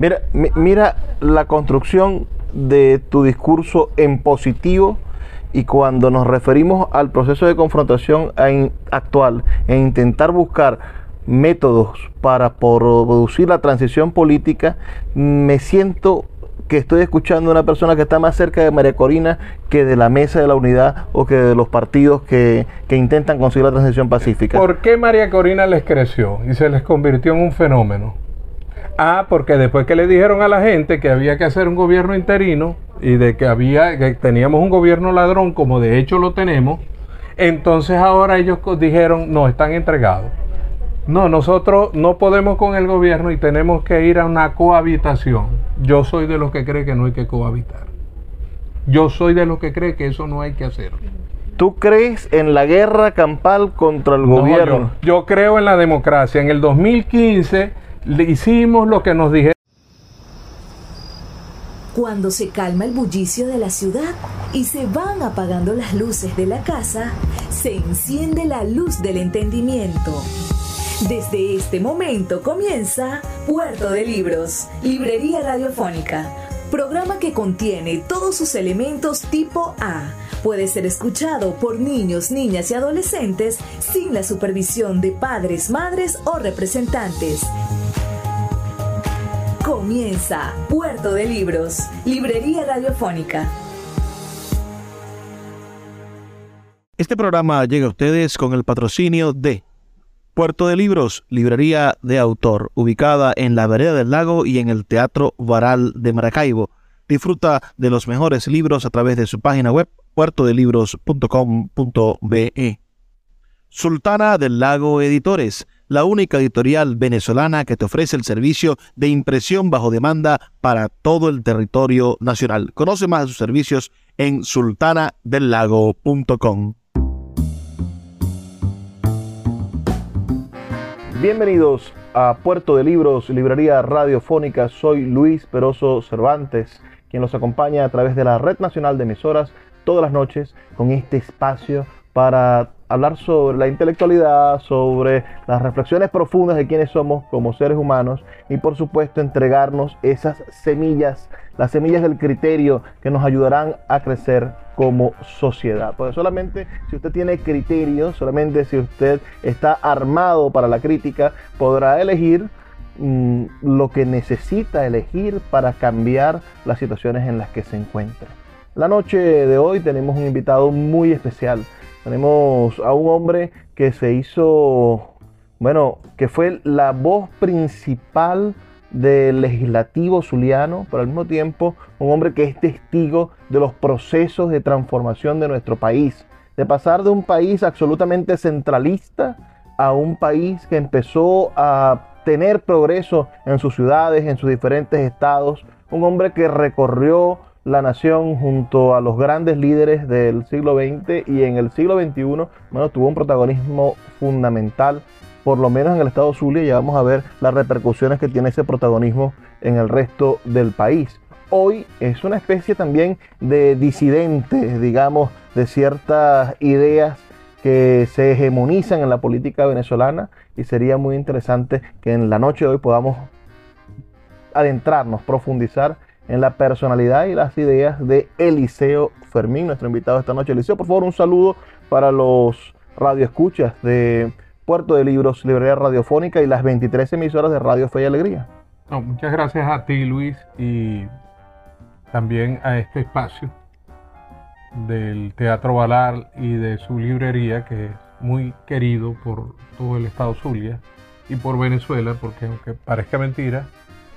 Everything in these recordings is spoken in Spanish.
Mira, mira la construcción de tu discurso en positivo y cuando nos referimos al proceso de confrontación actual e intentar buscar métodos para producir la transición política, me siento que estoy escuchando a una persona que está más cerca de María Corina que de la mesa de la unidad o que de los partidos que, que intentan conseguir la transición pacífica. ¿Por qué María Corina les creció y se les convirtió en un fenómeno? Ah, porque después que le dijeron a la gente que había que hacer un gobierno interino y de que había que teníamos un gobierno ladrón, como de hecho lo tenemos, entonces ahora ellos dijeron, no, están entregados. No, nosotros no podemos con el gobierno y tenemos que ir a una cohabitación. Yo soy de los que cree que no hay que cohabitar. Yo soy de los que cree que eso no hay que hacer. ¿Tú crees en la guerra campal contra el gobierno? Yo, yo, creo en la democracia. En el 2015 le hicimos lo que nos dijeron. Cuando se calma el bullicio de la ciudad y se van apagando las luces de la casa, se enciende la luz del entendimiento desde este momento comienza Puerto de Libros, Librería Radiofónica, programa que contiene todos sus elementos tipo A. Puede ser escuchado por niños, niñas y adolescentes sin la supervisión de padres, madres o representantes. Comienza Puerto de Libros, Librería Radiofónica. Este programa llega a ustedes con el patrocinio de Puerto de Libros, librería de autor, ubicada en la vereda del lago y en el Teatro Varal de Maracaibo. Disfruta de los mejores libros a través de su página web puertodelibros.com.be. Sultana del Lago Editores, la única editorial venezolana que te ofrece el servicio de impresión bajo demanda para todo el territorio nacional. Conoce más de sus servicios en sultanadelago.com. Bienvenidos a Puerto de Libros, Librería Radiofónica. Soy Luis Peroso Cervantes, quien los acompaña a través de la Red Nacional de Emisoras todas las noches con este espacio para hablar sobre la intelectualidad, sobre las reflexiones profundas de quiénes somos como seres humanos y por supuesto entregarnos esas semillas, las semillas del criterio que nos ayudarán a crecer como sociedad. Porque solamente si usted tiene criterio, solamente si usted está armado para la crítica, podrá elegir mm, lo que necesita elegir para cambiar las situaciones en las que se encuentra. La noche de hoy tenemos un invitado muy especial. Tenemos a un hombre que se hizo, bueno, que fue la voz principal del legislativo zuliano, pero al mismo tiempo un hombre que es testigo de los procesos de transformación de nuestro país, de pasar de un país absolutamente centralista a un país que empezó a tener progreso en sus ciudades, en sus diferentes estados, un hombre que recorrió la nación junto a los grandes líderes del siglo XX y en el siglo XXI bueno, tuvo un protagonismo fundamental por lo menos en el estado Zulia, ya vamos a ver las repercusiones que tiene ese protagonismo en el resto del país. Hoy es una especie también de disidente, digamos, de ciertas ideas que se hegemonizan en la política venezolana y sería muy interesante que en la noche de hoy podamos adentrarnos, profundizar en la personalidad y las ideas de Eliseo Fermín, nuestro invitado esta noche. Eliseo, por favor, un saludo para los radioescuchas de Puerto de Libros, Librería Radiofónica y las 23 emisoras de Radio Fe y Alegría. muchas gracias a ti, Luis, y también a este espacio del Teatro Valar y de su librería, que es muy querido por todo el estado Zulia y por Venezuela, porque aunque parezca mentira,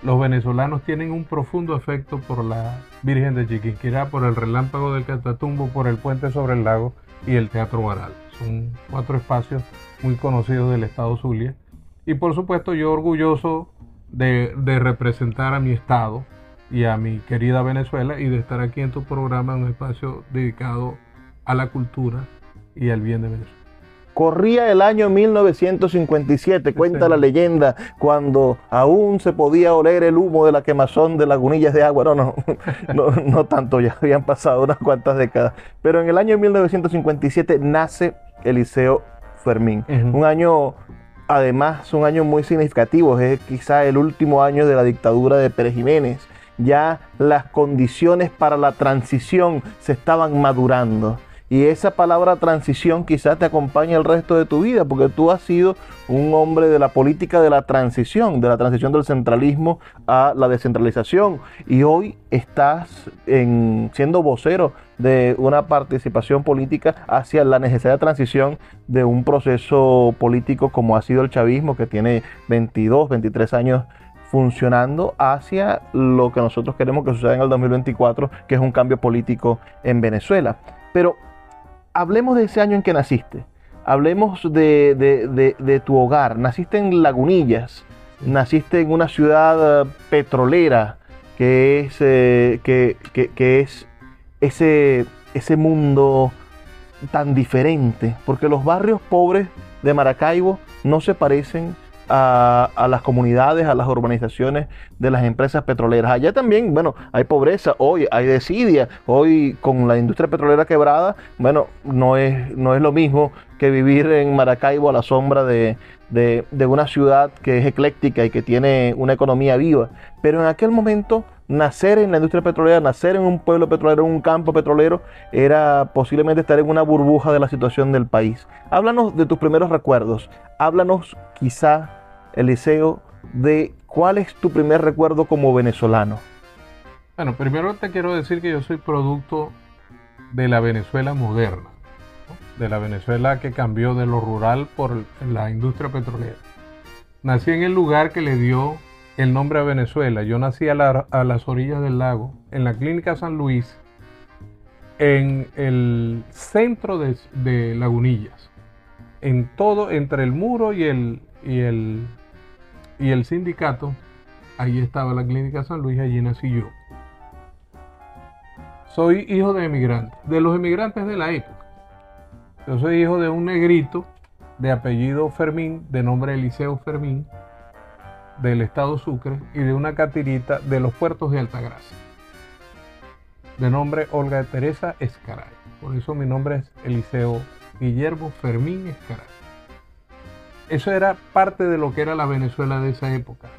los venezolanos tienen un profundo afecto por la Virgen de Chiquinquirá, por el relámpago del Catatumbo, por el puente sobre el lago y el Teatro Varal. Son cuatro espacios muy conocidos del estado Zulia. Y por supuesto yo orgulloso de, representar a mi estado y a mi querida Venezuela y de estar aquí en tu programa en un espacio dedicado a la cultura y al bien de Venezuela. Corría el año 1957, cuenta la leyenda, cuando aún se podía oler el humo de la quemazón de lagunillas de agua. No, no, no, no tanto, ya habían pasado unas cuantas décadas. Pero en el año 1957 nace Eliseo Fermín. Un año además son años muy significativos, es quizá el último año de la dictadura de Pérez Jiménez. Ya las condiciones para la transición se estaban madurando. Y esa palabra transición quizás te acompañe el resto de tu vida, porque tú has sido un hombre de la política de la transición, de la transición del centralismo a la descentralización. Y hoy estás en, siendo vocero de una participación política hacia la necesaria transición de un proceso político como ha sido el chavismo, que tiene 22, 23 años funcionando hacia lo que nosotros queremos que suceda en el 2024, que es un cambio político en Venezuela. Pero hablemos de ese año en que naciste. Hablemos de, tu hogar. Naciste en Lagunillas. Naciste en una ciudad eh, petrolera que es, eh, que, es ese, ese mundo tan diferente. Porque los barrios pobres de Maracaibo no se parecen a, las comunidades, a las urbanizaciones de las empresas petroleras. Allá también, bueno, hay pobreza, hoy hay desidia, hoy con la industria petrolera quebrada, bueno, no es, no es lo mismo que vivir en Maracaibo a la sombra de, de, de una ciudad que es ecléctica y que tiene una economía viva. Pero en aquel momento nacer en la industria petrolera, nacer en un pueblo petrolero, en un campo petrolero, era posiblemente estar en una burbuja de la situación del país. Háblanos de tus primeros recuerdos. Háblanos quizá, Eliseo, de cuál es tu primer recuerdo como venezolano. Bueno, primero te quiero decir que yo soy producto de la Venezuela moderna, de la Venezuela que cambió de lo rural por la industria petrolera. Nací en el lugar que le dio el nombre a Venezuela. Yo nací a, las orillas del lago, en la Clínica San Luis, en el centro de, Lagunillas. En todo, entre el muro y el, y el, y el sindicato, ahí estaba la Clínica San Luis, allí nací yo. Soy hijo de emigrantes, de los emigrantes de la época. Yo soy hijo de un negrito de apellido Fermín, de nombre Eliseo Fermín, del estado Sucre y de una catirita de los puertos de Altagracia, de nombre Olga Teresa Escaray. Por eso mi nombre es Eliseo Guillermo Fermín Escaray. Eso era parte de lo que era la Venezuela de esa época,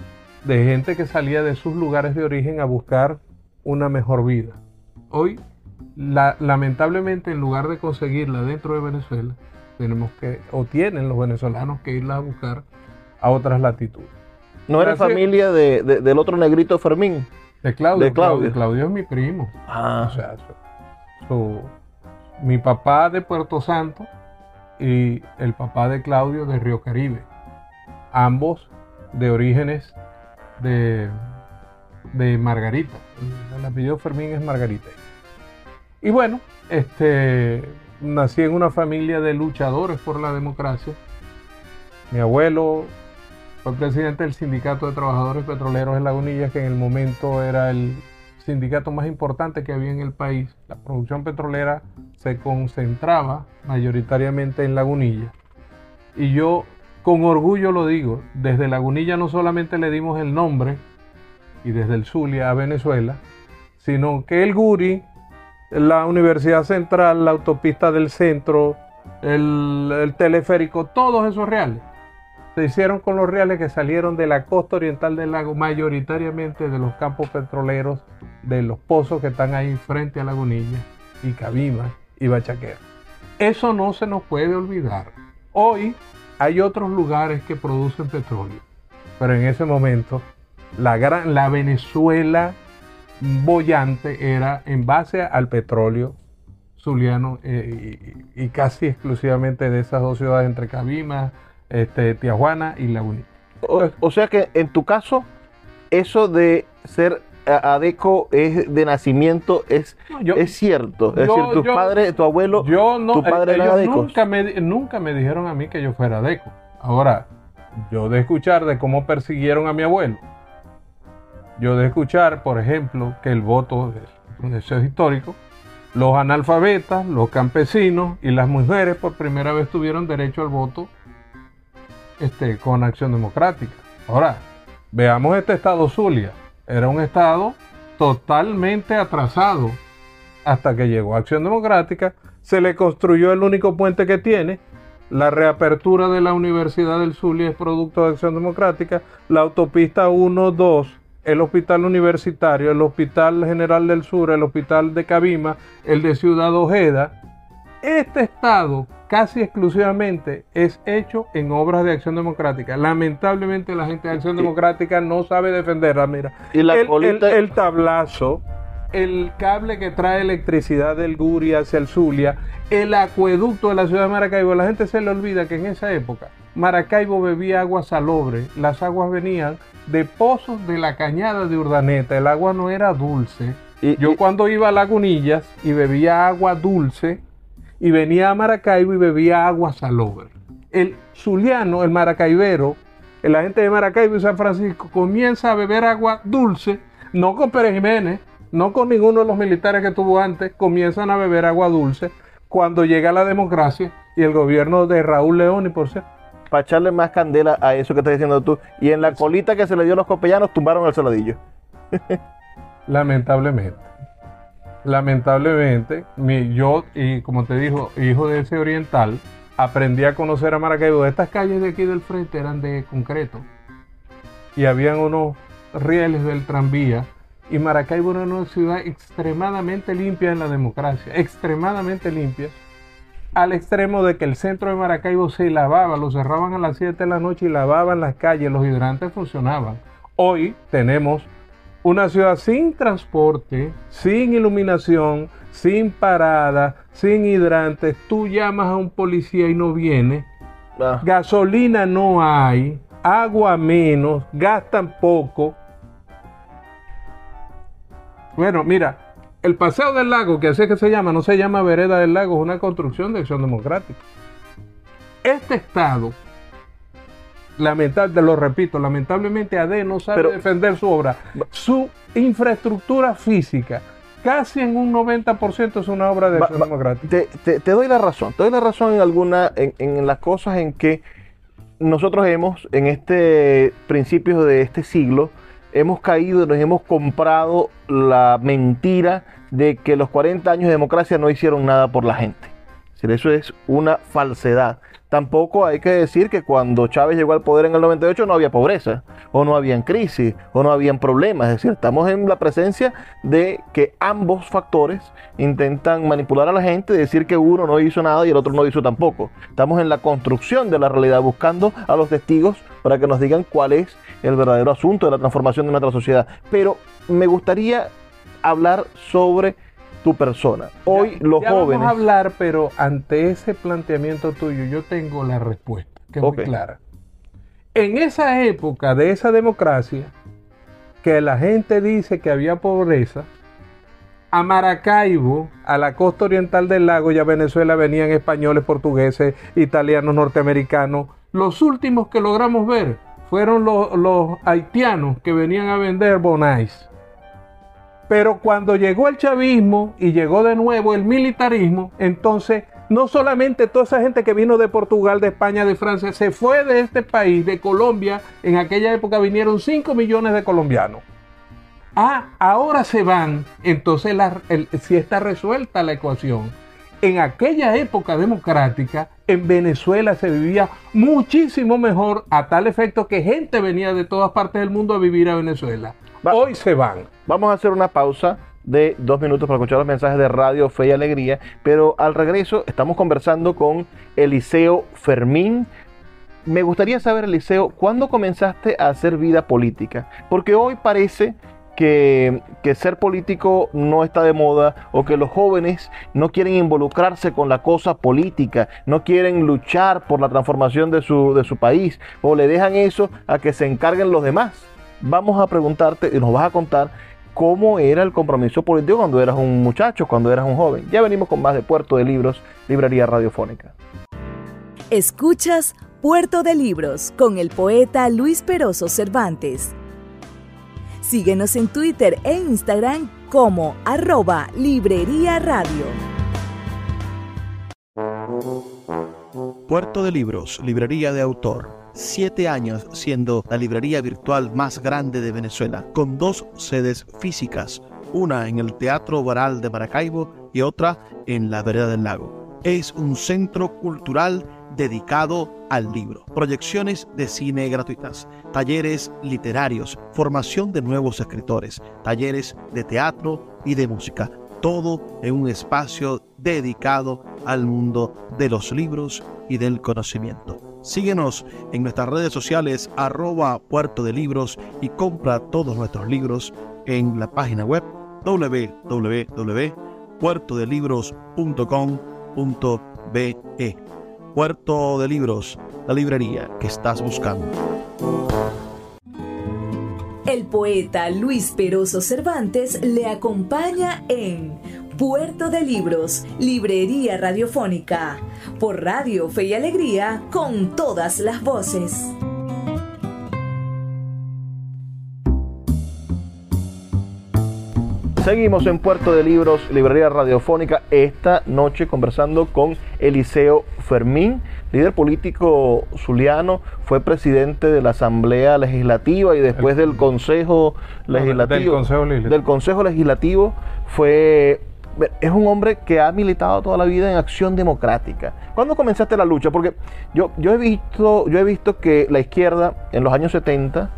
de gente que salía de sus lugares de origen a buscar una mejor vida. Hoy, lamentablemente, en lugar de conseguirla dentro de Venezuela, tenemos que, o tienen los venezolanos que irla a buscar a otras latitudes. ¿No eres familia de, del otro negrito Fermín? De Claudio. De Claudio. Claudio es mi primo. Ah. O sea, mi papá de Puerto Santo y el papá de Claudio de Río Caribe. Ambos de orígenes de, de Margarita. El apellido Fermín es Margarita. Y bueno, este, nací en una familia de luchadores por la democracia. Mi abuelo fue presidente del Sindicato de Trabajadores Petroleros en Lagunillas, que en el momento era el sindicato más importante que había en el país. La producción petrolera se concentraba mayoritariamente en Lagunilla. Y yo con orgullo lo digo, desde Lagunilla no solamente le dimos el nombre, y desde el Zulia a Venezuela, sino que el Guri, la Universidad Central, la autopista del centro, el, el teleférico, todos esos reales se hicieron con los reales que salieron de la costa oriental del lago, mayoritariamente de los campos petroleros, de los pozos que están ahí frente a Lagunilla, y Cabima y Bachaquero. Eso no se nos puede olvidar. Hoy hay otros lugares que producen petróleo, pero en ese momento la, gran, la Venezuela bollante era en base al petróleo zuliano eh, y, casi exclusivamente de esas dos ciudades entre Cabima, este, Tijuana y Laguna. O, sea que en tu caso, eso de ser adeco es de nacimiento es, es cierto. Es decir, tu padre, tu abuelo, yo no, tu padre eh, nunca me, nunca me dijeron a mí que yo fuera adeco. Ahora, yo de escuchar de cómo persiguieron a mi abuelo, yo de escuchar, por ejemplo, que el voto es un deseo histórico, los analfabetas, los campesinos y las mujeres por primera vez tuvieron derecho al voto este, con Acción Democrática. Ahora, veamos este estado Zulia. Era un estado totalmente atrasado hasta que llegó Acción Democrática. Se le construyó el único puente que tiene, La reapertura de la Universidad del Zulia es producto de Acción Democrática. La autopista 1, 2, el hospital universitario, el Hospital General del Sur, el Hospital de Cabima, el de Ciudad Ojeda. Este Estado casi exclusivamente es hecho en obras de acción democrática. Lamentablemente la gente de acción democrática no sabe defenderla. Mira, Y la el, colita- el- el tablazo, el cable que trae electricidad del Guri hacia el Zulia, el acueducto de la ciudad de Maracaibo. La gente se le olvida que en esa época Maracaibo bebía agua salobre. Las aguas venían de pozos de la cañada de Urdaneta. El agua no era dulce. Y- Yo y- cuando iba a Lagunillas y bebía agua dulce y venía a Maracaibo y bebía agua salobre. El zuliano, el maracaibero, la gente de Maracaibo y San Francisco comienza a beber agua dulce, no con Pérez Jiménez, no con ninguno de los militares que tuvo antes, comienzan a beber agua dulce cuando llega la democracia y el gobierno de Raúl León y por ser para echarle más candela a eso que estás diciendo tú. Y en la colita que se le dio a los copellanos tumbaron el saladillo. Lamentablemente. Lamentablemente, mi- yo, y como te dijo, hijo de ese oriental, aprendí a conocer a Maracaibo. Estas calles de aquí del frente eran de concreto. Y habían unos rieles del tranvía. Y Maracaibo era una ciudad extremadamente limpia en la democracia. Extremadamente limpia. Al extremo de que el centro de Maracaibo se lavaba, lo cerraban a las 7 de la noche y lavaban las calles, los hidrantes funcionaban. Hoy tenemos una ciudad sin transporte, sin iluminación, sin parada, sin hidrantes. Tú llamas a un policía y no viene. Ah, Gasolina no hay, agua menos, gastan poco. Bueno, mira, el Paseo del Lago, que así es que se llama, no se llama Vereda del Lago, es una construcción de acción democrática. Este Estado, lamentable, lo repito, lamentablemente AD no sabe Pero- defender su obra. Su infraestructura física, casi en un 90% es una obra de Va- te, te- te doy la razón. Te doy la razón en alguna, en, en las cosas en que nosotros hemos, en este principios de este siglo, hemos caído y nos hemos comprado la mentira de que los 40 años de democracia no hicieron nada por la gente. Eso es una falsedad. Tampoco hay que decir que cuando Chávez llegó al poder en el 98 no había pobreza, o no habían crisis, o no habían problemas. Es decir, estamos en la presencia de que ambos factores intentan manipular a la gente, decir que uno no hizo nada y el otro no hizo tampoco. Estamos en la construcción de la realidad, buscando a los testigos para que nos digan cuál es el verdadero asunto de la transformación de nuestra sociedad. Pero me gustaría hablar sobre tu persona. Hoy Ya- los ya jóvenes... Vamos a hablar, pero ante ese planteamiento tuyo, yo tengo la respuesta, que es Ok. muy clara. En esa época de esa democracia, que la gente dice que había pobreza, a Maracaibo, a la costa oriental del lago y a Venezuela venían españoles, portugueses, italianos, norteamericanos. Los últimos que logramos ver fueron los, los haitianos que venían a vender bonais. Pero cuando llegó el chavismo y llegó de nuevo el militarismo, entonces no solamente toda esa gente que vino de Portugal, de España, de Francia, se fue de este país, de Colombia, en aquella época vinieron 5 millones de colombianos. Ah, ahora se van, entonces si está resuelta la ecuación. En aquella época democrática, en Venezuela se vivía muchísimo mejor a tal efecto que gente venía de todas partes del mundo a vivir a Venezuela. Va- Hoy se van. Vamos a hacer una pausa de dos minutos para escuchar los mensajes de Radio Fe y Alegría, pero al regreso estamos conversando con Eliseo Fermín. Me gustaría saber, Eliseo, ¿cuándo comenzaste a hacer vida política? Porque hoy parece que, que ser político no está de moda o que los jóvenes no quieren involucrarse con la cosa política, no quieren luchar por la transformación de su, de su país o le dejan eso a que se encarguen los demás. Vamos a preguntarte y nos vas a contar cómo era el compromiso político cuando eras un muchacho, cuando eras un joven. Ya venimos con más de Puerto de Libros, Librería Radiofónica. Escuchas Puerto de Libros con el poeta Luis Peroso Cervantes. Síguenos en Twitter e Instagram como arroba Librería Radio. Puerto de Libros, librería de autor. Siete años siendo la librería virtual más grande de Venezuela, con dos sedes físicas, una en el Teatro Baral de Maracaibo y otra en la Vereda del Lago. Es un centro cultural dedicado al libro, proyecciones de cine gratuitas, talleres literarios, formación de nuevos escritores, talleres de teatro y de música, todo en un espacio dedicado al mundo de los libros y del conocimiento. Síguenos en nuestras redes sociales arroba puerto de libros y compra todos nuestros libros en la página web www.puertodelibros.com.be. Puerto de Libros, la librería que estás buscando. El poeta Luis Peroso Cervantes le acompaña en Puerto de Libros, Librería Radiofónica, por Radio Fe y Alegría, con todas las voces. Seguimos en Puerto de Libros, Librería Radiofónica, esta noche conversando con Eliseo Fermín, líder político zuliano, fue presidente de la Asamblea Legislativa y después del Consejo Legislativo. Del Consejo Legislativo. Del Consejo Legislativo fue es un hombre que ha militado toda la vida en acción democrática. ¿Cuándo comenzaste la lucha? Porque yo, yo, he, visto, yo he visto que la izquierda en los años 70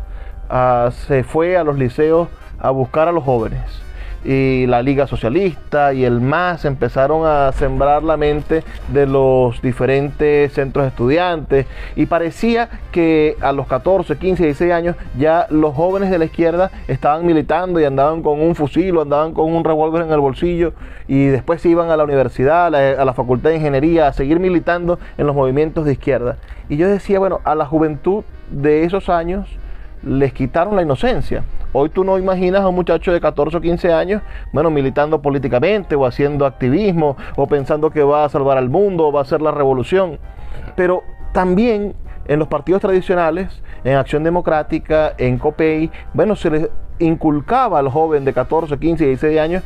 ah, se fue a los liceos a buscar a los jóvenes y la Liga Socialista y el MAS empezaron a sembrar la mente de los diferentes centros estudiantes y parecía que a los 14, 15, 16 años ya los jóvenes de la izquierda estaban militando y andaban con un fusil o andaban con un revólver en el bolsillo y después iban a la universidad, a la, a la Facultad de Ingeniería a seguir militando en los movimientos de izquierda. Y yo decía, bueno, a la juventud de esos años les quitaron la inocencia. Hoy tú no imaginas a un muchacho de 14 o 15 años, bueno, militando políticamente o haciendo activismo o pensando que va a salvar al mundo o va a hacer la revolución. Pero también en los partidos tradicionales, en Acción Democrática, en COPEI, bueno, se les inculcaba al joven de 14, 15, 16 años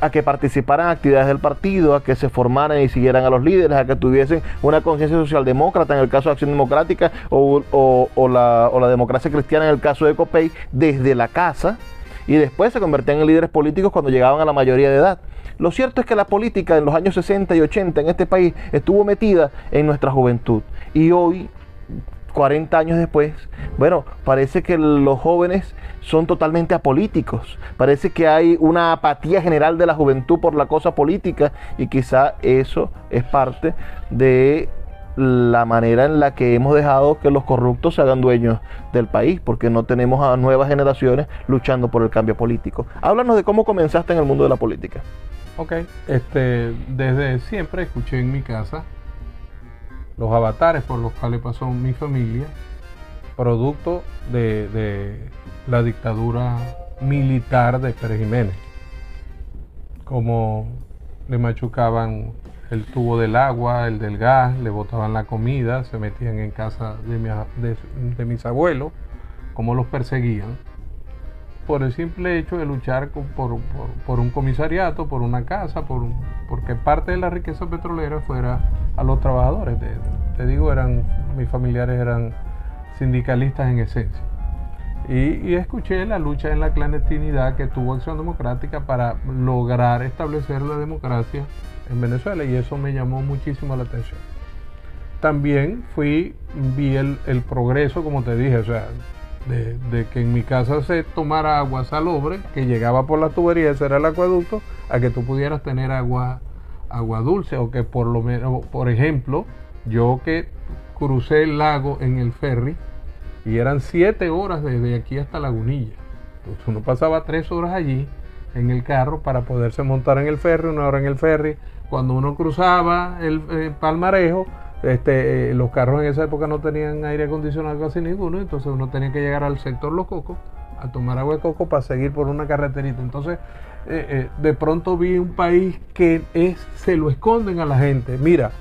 a que participaran en actividades del partido, a que se formaran y siguieran a los líderes, a que tuviesen una conciencia socialdemócrata en el caso de Acción Democrática o, la, o la democracia cristiana en el caso de COPEI, desde la casa y después se convertían en líderes políticos cuando llegaban a la mayoría de edad. Lo cierto es que la política en los años 60 y 80 en este país estuvo metida en nuestra juventud y hoy 40 años después, bueno, parece que los jóvenes son totalmente apolíticos. Parece que hay una apatía general de la juventud por la cosa política y quizá eso es parte de la manera en la que hemos dejado que los corruptos se hagan dueños del país, porque no tenemos a nuevas generaciones luchando por el cambio político. Háblanos de cómo comenzaste en el mundo de la política. Ok, este, desde siempre escuché en mi casa los avatares por los cuales pasó mi familia, producto de, de la dictadura militar de Pérez Jiménez. Como le machucaban el tubo del agua, el del gas, le botaban la comida, se metían en casa de, mi, de, de mis abuelos, como los perseguían, por el simple hecho de luchar por, por, un comisariato, por una casa, por porque parte de la riqueza petrolera fuera a los trabajadores. Te digo, eran mis familiares eran sindicalistas en esencia. Y, escuché la lucha en la clandestinidad que tuvo Acción Democrática para lograr establecer la democracia en Venezuela y eso me llamó muchísimo la atención. También fui, vi el, progreso, como te dije, o sea, de, de, que en mi casa se tomara agua salobre, que llegaba por la tubería, ese era el acueducto, a que tú pudieras tener agua, agua dulce, o que por lo menos, por ejemplo, yo que crucé el lago en el ferry, y eran siete horas desde aquí hasta Lagunilla. Entonces uno pasaba tres horas allí en el carro para poderse montar en el ferry, una hora en el ferry. Cuando uno cruzaba el, el palmarejo, este, eh, los carros en esa época no tenían aire acondicionado casi ninguno, entonces uno tenía que llegar al sector Los Cocos a tomar agua de coco para seguir por una carreterita. Entonces, eh, eh, de pronto vi un país que es, se lo esconden a la gente. Mira,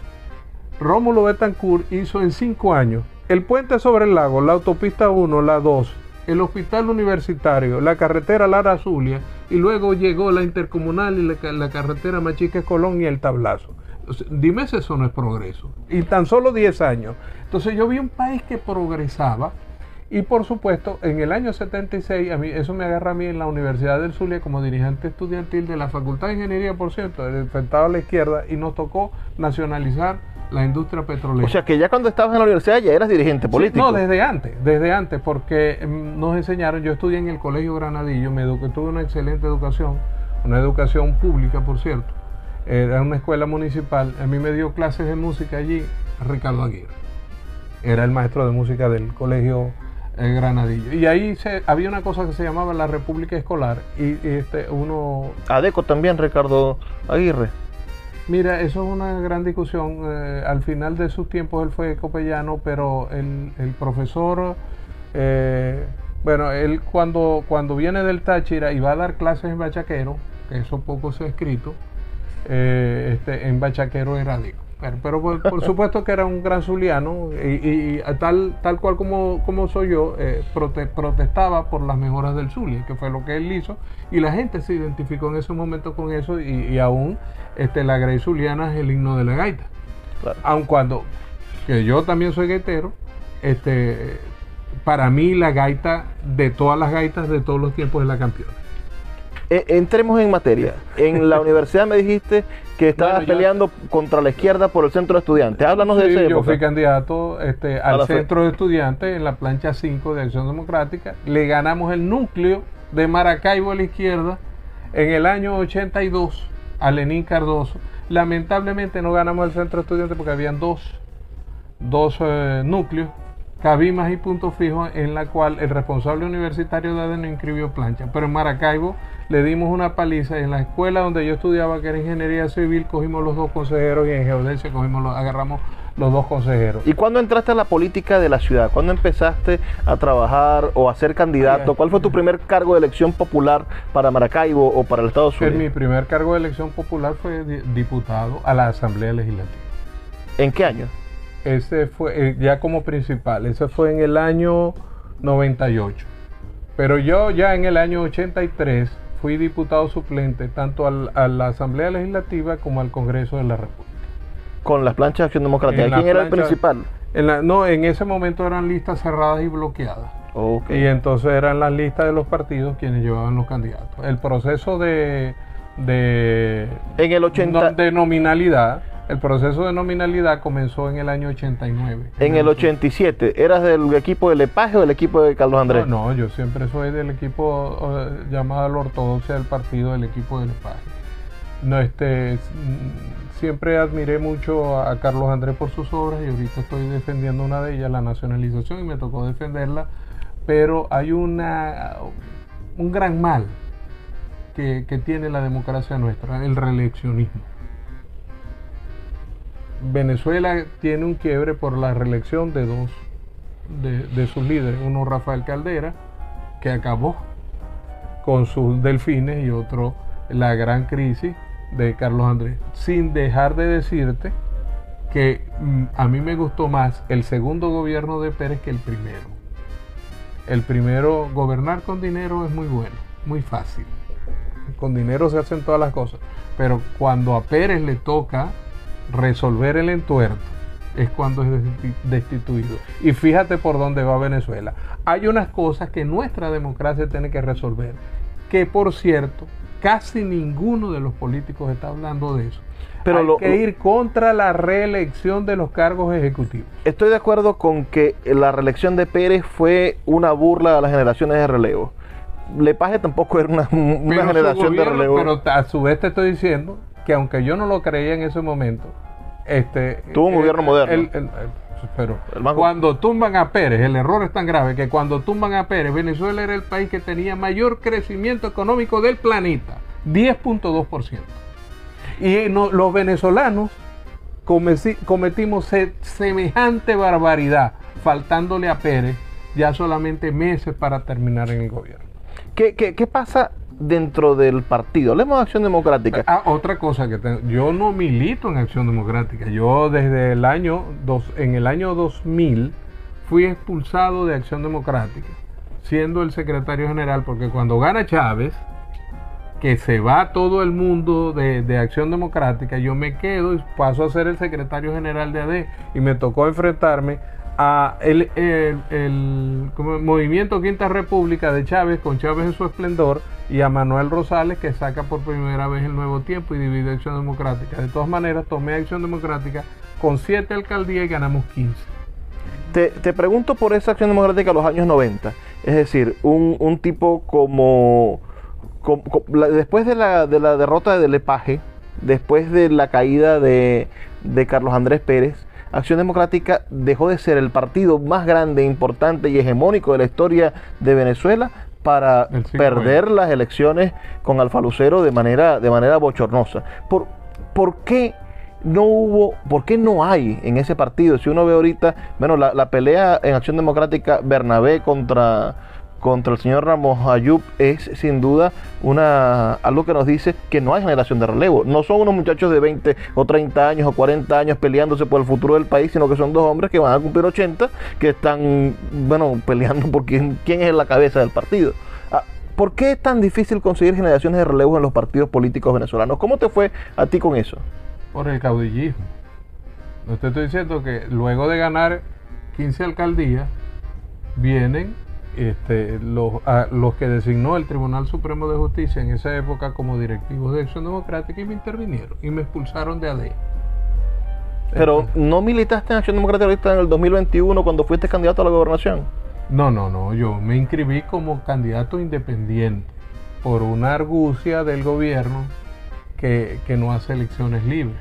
Rómulo Betancourt hizo en cinco años el puente sobre el lago, la autopista 1, la 2, el hospital universitario, la carretera Lara Zulia y luego llegó la intercomunal y la, carretera Machiques Colón y el tablazo. Dime eso no es progreso. Y tan solo 10 años. Entonces yo vi un país que progresaba y por supuesto en el año 76, a mí, eso me agarra a mí en la Universidad del Zulia como dirigente estudiantil de la Facultad de Ingeniería, por cierto, enfrentado a la izquierda y nos tocó nacionalizar la industria petrolera. O sea que ya cuando estabas en la universidad ya eras dirigente Sí, político. no, desde antes, desde antes, porque mm, nos enseñaron, yo estudié en el Colegio Granadillo, me eduqué, tuve una excelente educación, una educación pública, por cierto, era una escuela municipal, a mí me dio clases de música allí Ricardo Aguirre, era el maestro de música del Colegio eh, Granadillo, y ahí se, había una cosa que se llamaba la República Escolar, y, y este, uno Adeco también, Ricardo Aguirre. Mira, eso es una gran discusión. Eh, al final de sus tiempos él fue copellano, pero el, el profesor, eh, bueno, él cuando, cuando viene del Táchira y va a dar clases en Bachaquero, que eso poco se ha escrito, eh, este, en Bachaquero era Dico. Pero, pero por, por supuesto que era un gran zuliano y, y- y tal, tal cual como, como soy yo, eh, prote- protestaba por las mejoras del Zulia, que fue lo que él hizo, y la gente se identificó en ese momento con eso y, y aún este, la Grey Zuliana es el himno de la gaita. Claro. Aun cuando, que yo también soy gaitero, este, para mí la gaita de todas las gaitas de todos los tiempos es la campeona. Eh, entremos en materia. En la universidad me dijiste que estabas Bueno, yo- peleando contra la izquierda por el centro de estudiantes. Háblanos de esa yo época. fui candidato este, al la fe- centro de estudiantes en la plancha 5 de Acción Democrática. Le ganamos el núcleo de Maracaibo a la izquierda en el año 82 a Lenín Cardoso. Lamentablemente no ganamos el centro de estudiantes porque habían dos, dos eh, núcleos, cabimas y puntos fijos, en la cual el responsable universitario de ADE no inscribió plancha. Pero en Maracaibo le dimos una paliza y en la escuela donde yo estudiaba, que era ingeniería civil, cogimos los dos consejeros y en geodesia cogimos los, agarramos los dos consejeros. ¿Y cuándo entraste a la política de la ciudad? ¿Cuándo empezaste a trabajar o a ser candidato? ¿Cuál fue tu primer cargo de elección popular para Maracaibo o para el Estado Que mi primer cargo de elección popular fue di- diputado a la Asamblea Legislativa. ¿En qué año? Ese fue eh, ya como principal, ese fue en el año 98. Pero yo ya en el año 83 fui diputado suplente tanto al- a la Asamblea Legislativa como al Congreso de la República. Con las planchas de Acción Democrática. En ¿Quién era el principal? En la- no, en ese momento eran listas cerradas y bloqueadas. Ok. Y entonces eran las listas de los partidos quienes llevaban los candidatos. El proceso de, de, En el 80, no- de nominalidad, el proceso de nominalidad comenzó en el año 89. en el 87, ¿eras del equipo de Lepaje o del equipo de Carlos Andrés? No, no, yo siempre soy del equipo eh, llamado a la ortodoxia del partido del equipo del Espaje. No, este, siempre admiré mucho a Carlos Andrés por sus obras y ahorita estoy defendiendo una de ellas, la nacionalización, y me tocó defenderla, pero hay una, un gran mal que, que tiene la democracia nuestra, el reeleccionismo. Venezuela tiene un quiebre por la reelección de dos de, sus líderes, uno Rafael Caldera, que acabó con sus delfines, y otro la gran crisis de Carlos Andrés, sin dejar de decirte que mm, a mí me gustó más el segundo gobierno de Pérez que el primero. El primero, gobernar con dinero es muy bueno, muy fácil. Con dinero se hacen todas las cosas. Pero cuando a Pérez le toca resolver el entuerto, es cuando es desti- destituido. Y fíjate por dónde va Venezuela. Hay unas cosas que nuestra democracia tiene que resolver. Que por cierto, casi ninguno de los políticos está hablando de eso. Pero Hay lo- que ir contra la reelección de los cargos ejecutivos. Estoy de acuerdo con que la reelección de Pérez fue una burla a las generaciones de relevo. Lepaje tampoco era una, generación gobierno- de relevo. Pero a su vez te estoy diciendo que aunque yo no lo creía en ese momento, este Tuvo un gobierno moderno. el- el- pero cuando tumban a Pérez, el error es tan grave que cuando tumban a Pérez, Venezuela era el país que tenía mayor crecimiento económico del planeta, 10.2%. Y no- los venezolanos comeci- cometimos se- semejante barbaridad, faltándole a Pérez ya solamente meses para terminar en el gobierno. ¿Qué, qué, qué pasa dentro del partido? Hablemos de Acción Democrática. Ah, otra cosa que tengo, yo no milito en Acción Democrática. Yo desde el año dos, en el año 2000 fui expulsado de Acción Democrática, siendo el secretario general, porque cuando gana Chávez, que se va todo el mundo de, de Acción Democrática, yo me quedo y paso a ser el secretario general de AD y me tocó enfrentarme a el, el- el- como movimiento Quinta República de Chávez con Chávez en su esplendor y a Manuel Rosales que saca por primera vez el nuevo tiempo y divide Acción Democrática. De todas maneras, tomé Acción Democrática con siete alcaldías y ganamos 15. Te, pregunto por esa Acción Democrática de los años 90. Es decir, un, tipo como, después de la, de la derrota de Lepaje, después de la caída de, de Carlos Andrés Pérez, Acción Democrática dejó de ser el partido más grande, importante y hegemónico de la historia de Venezuela para perder las elecciones con Alfa Lucero de manera, de manera bochornosa. ¿Por, ¿Por qué no hubo, por qué no hay en ese partido? Si uno ve ahorita, bueno, la, la pelea en Acción Democrática Bernabé contra contra el señor Ramos Ayub es sin duda una algo que nos dice que no hay generación de relevo. No son unos muchachos de 20 o 30 años o 40 años peleándose por el futuro del país, sino que son dos hombres que van a cumplir 80 que están, bueno, peleando por quién, quién es la cabeza del partido. Ah, ¿Por qué es tan difícil conseguir generaciones de relevo en los partidos políticos venezolanos? ¿Cómo te fue a ti con eso? Por el caudillismo. No te estoy diciendo que luego de ganar 15 alcaldías, vienen este, los, los que designó el Tribunal Supremo de Justicia en esa época como directivos de Acción Democrática y me intervinieron y me expulsaron de AD. Pero no militaste en Acción Democrática en el 2021 cuando fuiste candidato a la gobernación. No, no, no, yo me inscribí como candidato independiente por una argucia del gobierno que, que no hace elecciones libres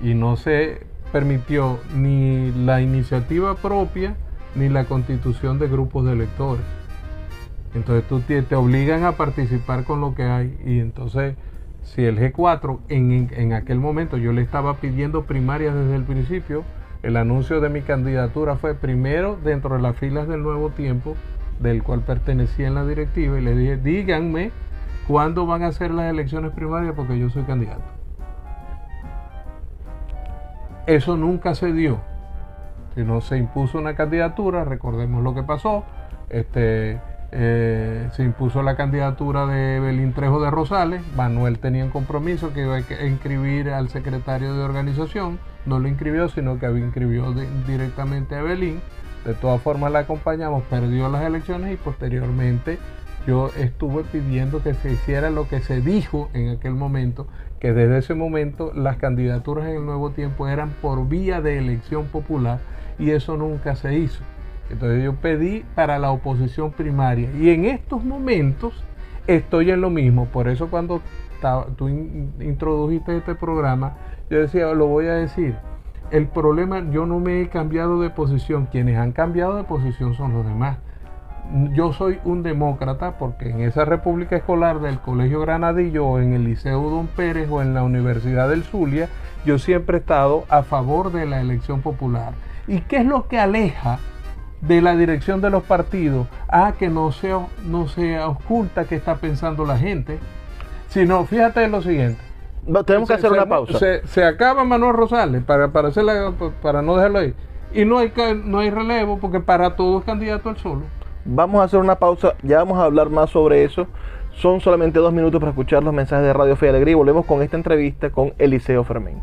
y no se permitió ni la iniciativa propia ni la constitución de grupos de electores. Entonces tú te, obligan a participar con lo que hay y entonces si el G4 en, en, aquel momento yo le estaba pidiendo primarias desde el principio, el anuncio de mi candidatura fue primero dentro de las filas del nuevo tiempo del cual pertenecía en la directiva y le dije díganme cuándo van a ser las elecciones primarias porque yo soy candidato. Eso nunca se dio no se impuso una candidatura, recordemos lo que pasó, este, eh, se impuso la candidatura de Belín Trejo de Rosales, Manuel tenía un compromiso que iba a inscribir al secretario de organización, no lo inscribió, sino que inscribió directamente a Belín, de todas formas la acompañamos, perdió las elecciones y posteriormente yo estuve pidiendo que se hiciera lo que se dijo en aquel momento, que desde ese momento las candidaturas en el nuevo tiempo eran por vía de elección popular y eso nunca se hizo. Entonces yo pedí para la oposición primaria y en estos momentos estoy en lo mismo. Por eso cuando tú introdujiste este programa, yo decía, lo voy a decir, el problema, yo no me he cambiado de posición, quienes han cambiado de posición son los demás. Yo soy un demócrata porque en esa república escolar del Colegio Granadillo o en el Liceo Don Pérez o en la Universidad del Zulia, yo siempre he estado a favor de la elección popular ¿Y qué es lo que aleja de la dirección de los partidos a que no se, no se oculta qué está pensando la gente? Sino, fíjate en lo siguiente. tenemos que hacer una pausa. Se, acaba Manuel Rosales para, para, para no dejarlo ahí. Y no hay, no hay relevo porque para todos candidato al solo. Vamos a hacer una pausa, ya vamos a hablar más sobre eso. Son solamente dos minutos para escuchar los mensajes de Radio Fe y Alegría y volvemos con esta entrevista con Eliseo Fermín.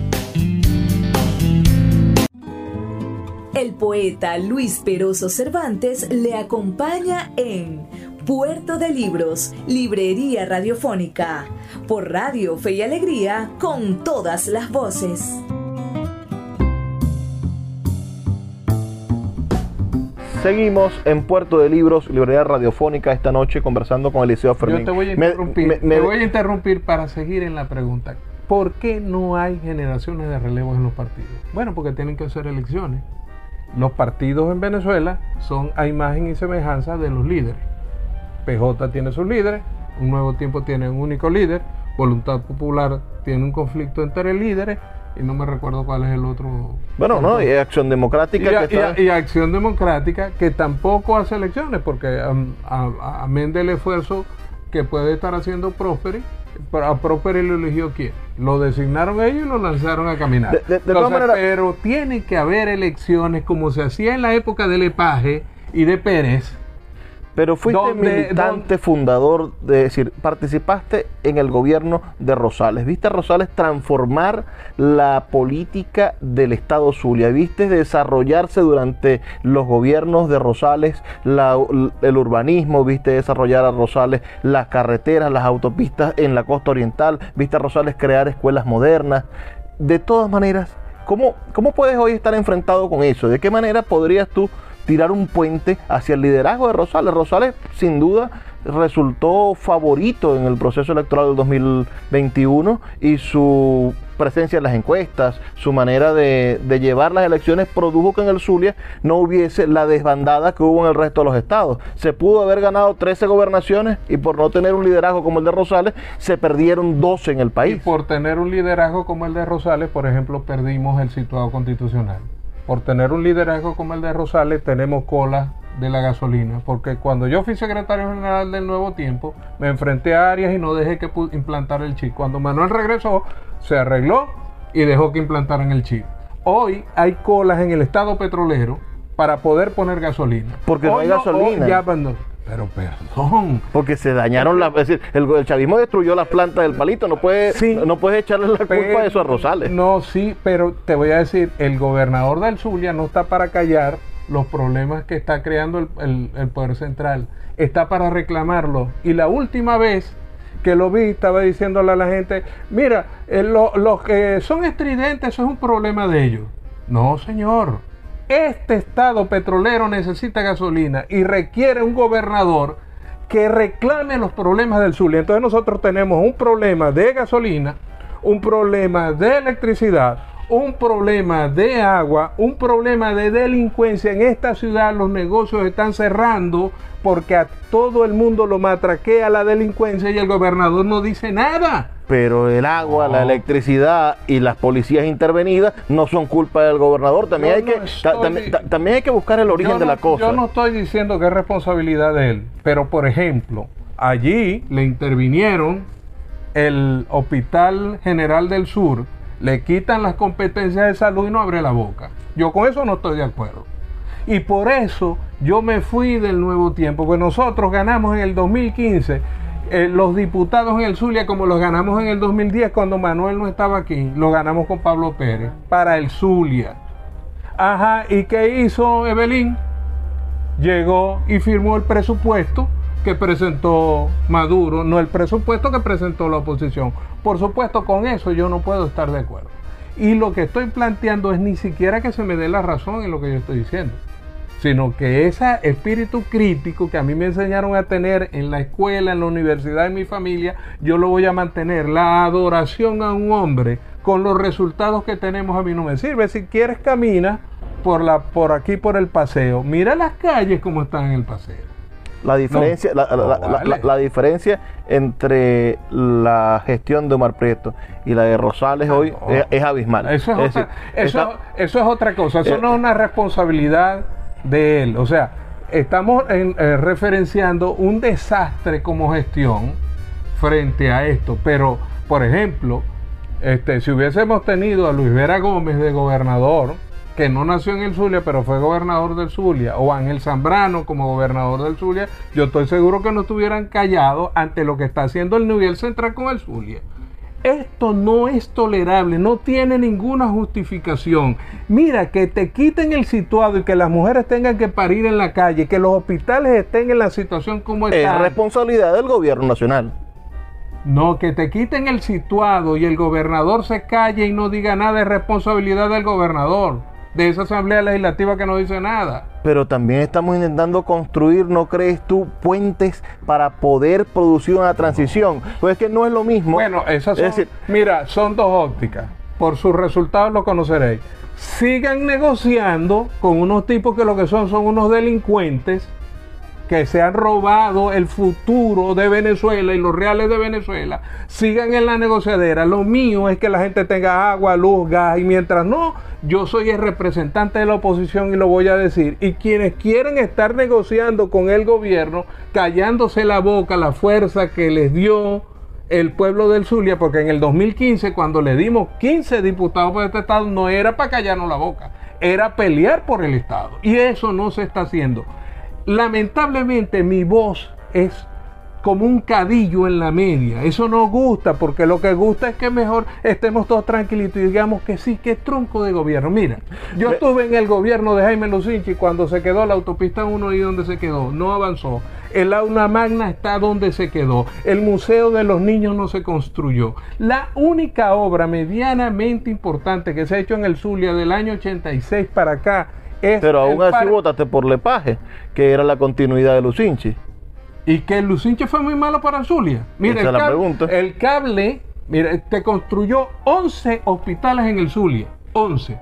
El poeta Luis Peroso Cervantes le acompaña en Puerto de Libros, Librería Radiofónica, por Radio Fe y Alegría, con todas las voces. Seguimos en Puerto de Libros, Librería Radiofónica, esta noche conversando con Eliseo Fermín. Yo te voy a interrumpir, voy a interrumpir para seguir en la pregunta. ¿Por qué no hay generaciones de relevos en los partidos? Bueno, porque tienen que hacer elecciones los partidos en Venezuela son a imagen y semejanza de los líderes. PJ tiene sus líderes, un nuevo tiempo tiene un único líder, Voluntad Popular tiene un conflicto entre líderes y no me recuerdo cuál es el otro. Bueno, no, y Acción Democrática. Y, que está... y, Acción Democrática que tampoco hace elecciones porque a, amén del esfuerzo que puede estar haciendo Prosperi, a Prosperi lo eligió quién? Lo designaron ellos y lo lanzaron a caminar. De, Pero tiene que haber elecciones como se hacía en la época de Lepage y de Pérez pero fuiste militante fundador, de decir, participaste en el gobierno de Rosales. Viste a Rosales transformar la política del Estado Zulia. Viste desarrollarse durante los gobiernos de Rosales el urbanismo. Viste desarrollar a Rosales las carreteras, las autopistas en la costa oriental. Viste a Rosales crear escuelas modernas. De todas maneras, ¿cómo, cómo puedes hoy estar enfrentado con eso? ¿De qué manera podrías tú tirar un puente hacia el liderazgo de Rosales. Rosales, sin duda, resultó favorito en el proceso electoral del 2021 y su presencia en las encuestas, su manera de, llevar las elecciones produjo que en el Zulia no hubiese la desbandada que hubo en el resto de los estados. Se pudo haber ganado 13 gobernaciones y por no tener un liderazgo como el de Rosales, se perdieron 12 en el país. Y por tener un liderazgo como el de Rosales, por ejemplo, perdimos el situado constitucional por tener un liderazgo como el de Rosales, tenemos cola de la gasolina, porque cuando yo fui secretario general del Nuevo Tiempo, me enfrenté a Arias y no dejé que implantar el chip. Cuando Manuel regresó, se arregló y dejó que implantaran el chip. Hoy hay colas en el estado petrolero para poder poner gasolina. Porque no hay gasolina. ya, pero perdón. Porque se dañaron las. Es decir, el, chavismo destruyó las plantas del palito. No puedes, no puedes echarle la culpa de eso a Rosales. No, sí, pero te voy a decir: el gobernador del Zulia no está para callar los problemas que está creando el, Poder Central. Está para reclamarlo. Y la última vez que lo vi, estaba diciéndole a la gente: Mira, eh, los que son estridentes, eso es un problema de ellos. No, señor este estado petrolero necesita gasolina y requiere un gobernador que reclame los problemas del sur. Y entonces nosotros tenemos un problema de gasolina, un problema de electricidad, un problema de agua, un problema de delincuencia. En esta ciudad los negocios están cerrando porque a todo el mundo lo matraquea la delincuencia y el gobernador no dice nada pero el agua, la electricidad y las policías intervenidas no son culpa del gobernador. También, hay, que, también, hay que buscar el origen de la cosa. Yo no estoy diciendo que es responsabilidad de él, pero por ejemplo, allí le intervinieron el Hospital General del Sur, le quitan las competencias de salud y no abre la boca. Yo con eso no estoy de acuerdo. Y por eso yo me fui del nuevo tiempo, pues nosotros ganamos en el 2015 eh, los diputados en el Zulia, como los ganamos en el 2010 cuando Manuel no estaba aquí, lo ganamos con Pablo Pérez para el Zulia. Ajá, ¿y qué hizo Evelyn? Llegó y firmó el presupuesto que presentó Maduro, no el presupuesto que presentó la oposición. Por supuesto, con eso yo no puedo estar de acuerdo. Y lo que estoy planteando es ni siquiera que se me dé la razón en lo que yo estoy diciendo sino que ese espíritu crítico que a mí me enseñaron a tener en la escuela, en la universidad, en mi familia, yo lo voy a mantener. La adoración a un hombre con los resultados que tenemos a mí no me sirve. Si quieres camina por, la, por aquí, por el paseo. Mira las calles como están en el paseo. La diferencia, la, diferencia entre la gestión de Omar Prieto y la de Rosales ah, hoy es, abismal. Eso es, otra, eso, eso es otra cosa. Eso eh, no es una responsabilidad de él. O sea, estamos eh, referenciando un desastre como gestión frente a esto. Pero, por ejemplo, este, si hubiésemos tenido a Luis Vera Gómez de gobernador, que no nació en el Zulia, pero fue gobernador del Zulia, o Ángel Zambrano como gobernador del Zulia, yo estoy seguro que no estuvieran callados ante lo que está haciendo el nivel central con el Zulia. Esto no es tolerable, no tiene ninguna justificación. Mira, que te quiten el situado y que las mujeres tengan que parir en la calle, que los hospitales estén en la situación como están. Es responsabilidad del gobierno nacional. No, que te quiten el situado y el gobernador se calle y no diga nada es responsabilidad del gobernador de esa Asamblea Legislativa que no dice nada. Pero también estamos intentando construir, ¿no crees tú, puentes para poder producir una transición? Pues es que no es lo mismo. Bueno, esas son, mira, son dos ópticas. Por sus resultados lo conoceréis. sigan negociando con unos tipos que lo que son son unos delincuentes que se han robado el futuro de Venezuela y los reales de Venezuela, sigan en la negociadera. Lo mío es que la gente tenga agua, luz, gas y mientras no, yo soy el representante de la oposición y lo voy a decir. Y quienes quieren estar negociando con el gobierno, callándose la boca, la fuerza que les dio el pueblo del Zulia, porque en el 2015, cuando le dimos 15 diputados por este Estado, no era para callarnos la boca, era pelear por el Estado. Y eso no se está haciendo. Lamentablemente mi voz es como un cadillo en la media. Eso no gusta porque lo que gusta es que mejor estemos todos tranquilitos y digamos que sí, que tronco de gobierno. Mira, yo estuve en el gobierno de Jaime Lucinchi cuando se quedó la autopista 1 y donde se quedó, no avanzó. El aula magna está donde se quedó. El museo de los niños no se construyó. La única obra medianamente importante que se ha hecho en el Zulia del año 86 para acá es... Pero aún así par- votaste por Lepaje, que era la continuidad de Lucinchi. Y que el Lucinche fue muy malo para Zulia. Mira, Esa el, es la cable, pregunta. el cable, mira, te construyó 11 hospitales en el Zulia. 11.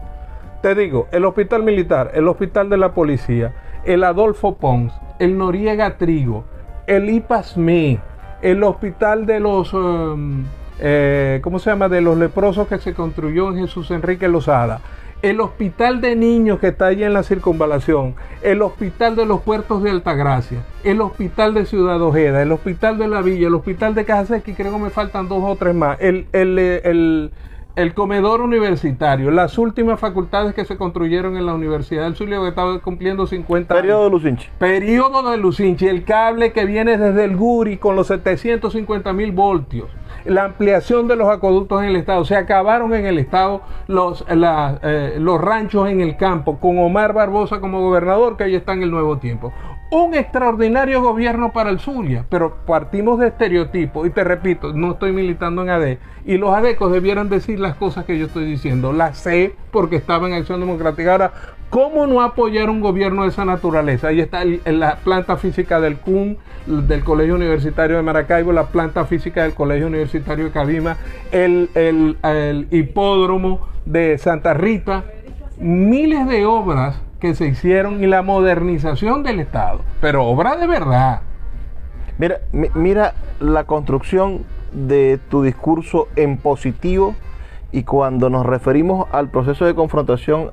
Te digo, el hospital militar, el hospital de la policía, el Adolfo Pons, el Noriega Trigo, el IPASME, el hospital de los, um, eh, ¿cómo se llama? De los leprosos que se construyó en Jesús Enrique Lozada. El hospital de niños que está allí en la circunvalación, el hospital de los puertos de Altagracia, el hospital de Ciudad Ojeda, el hospital de la Villa, el hospital de Cajasequi, creo que me faltan dos o tres más, el, el, eh, el- el comedor universitario, las últimas facultades que se construyeron en la Universidad del Zulia, que estaba cumpliendo 50 años. Periodo de Lucinchi. Periodo de Lucinchi, el cable que viene desde el Guri con los 750 mil voltios, la ampliación de los acueductos en el estado, se acabaron en el estado los, la- eh, los ranchos en el campo, con Omar Barbosa como gobernador, que ahí está en el nuevo tiempo. Un extraordinario gobierno para el Zulia, pero partimos de estereotipos, y te repito, no estoy militando en AD, y los adecos debieran decir las cosas que yo estoy diciendo, las sé porque estaba en Acción Democrática. Ahora, ¿Cómo no apoyar un gobierno de esa naturaleza? Ahí está la planta física del CUM, del Colegio Universitario de Maracaibo, la planta física del Colegio Universitario de Cabima, el, el- hipódromo de Santa Rita, miles de obras que se hicieron y la modernización del Estado, pero obra de verdad. Mira, mi- mira la construcción de tu discurso en positivo y cuando nos referimos al proceso de confrontación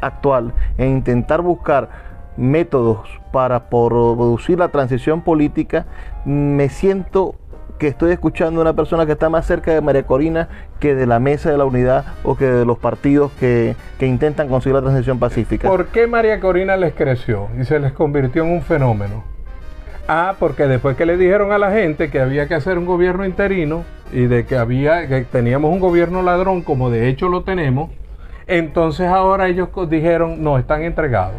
actual e intentar buscar métodos para producir la transición política, me siento que estoy escuchando a una persona que está más cerca de María Corina que de la mesa de la unidad o que de los partidos que, que intentan conseguir la transición pacífica. ¿Por qué María Corina les creció y se les convirtió en un fenómeno? Ah, porque después que le dijeron a la gente que había que hacer un gobierno interino y de que había que teníamos un gobierno ladrón, como de hecho lo tenemos, entonces ahora ellos dijeron, no, están entregados.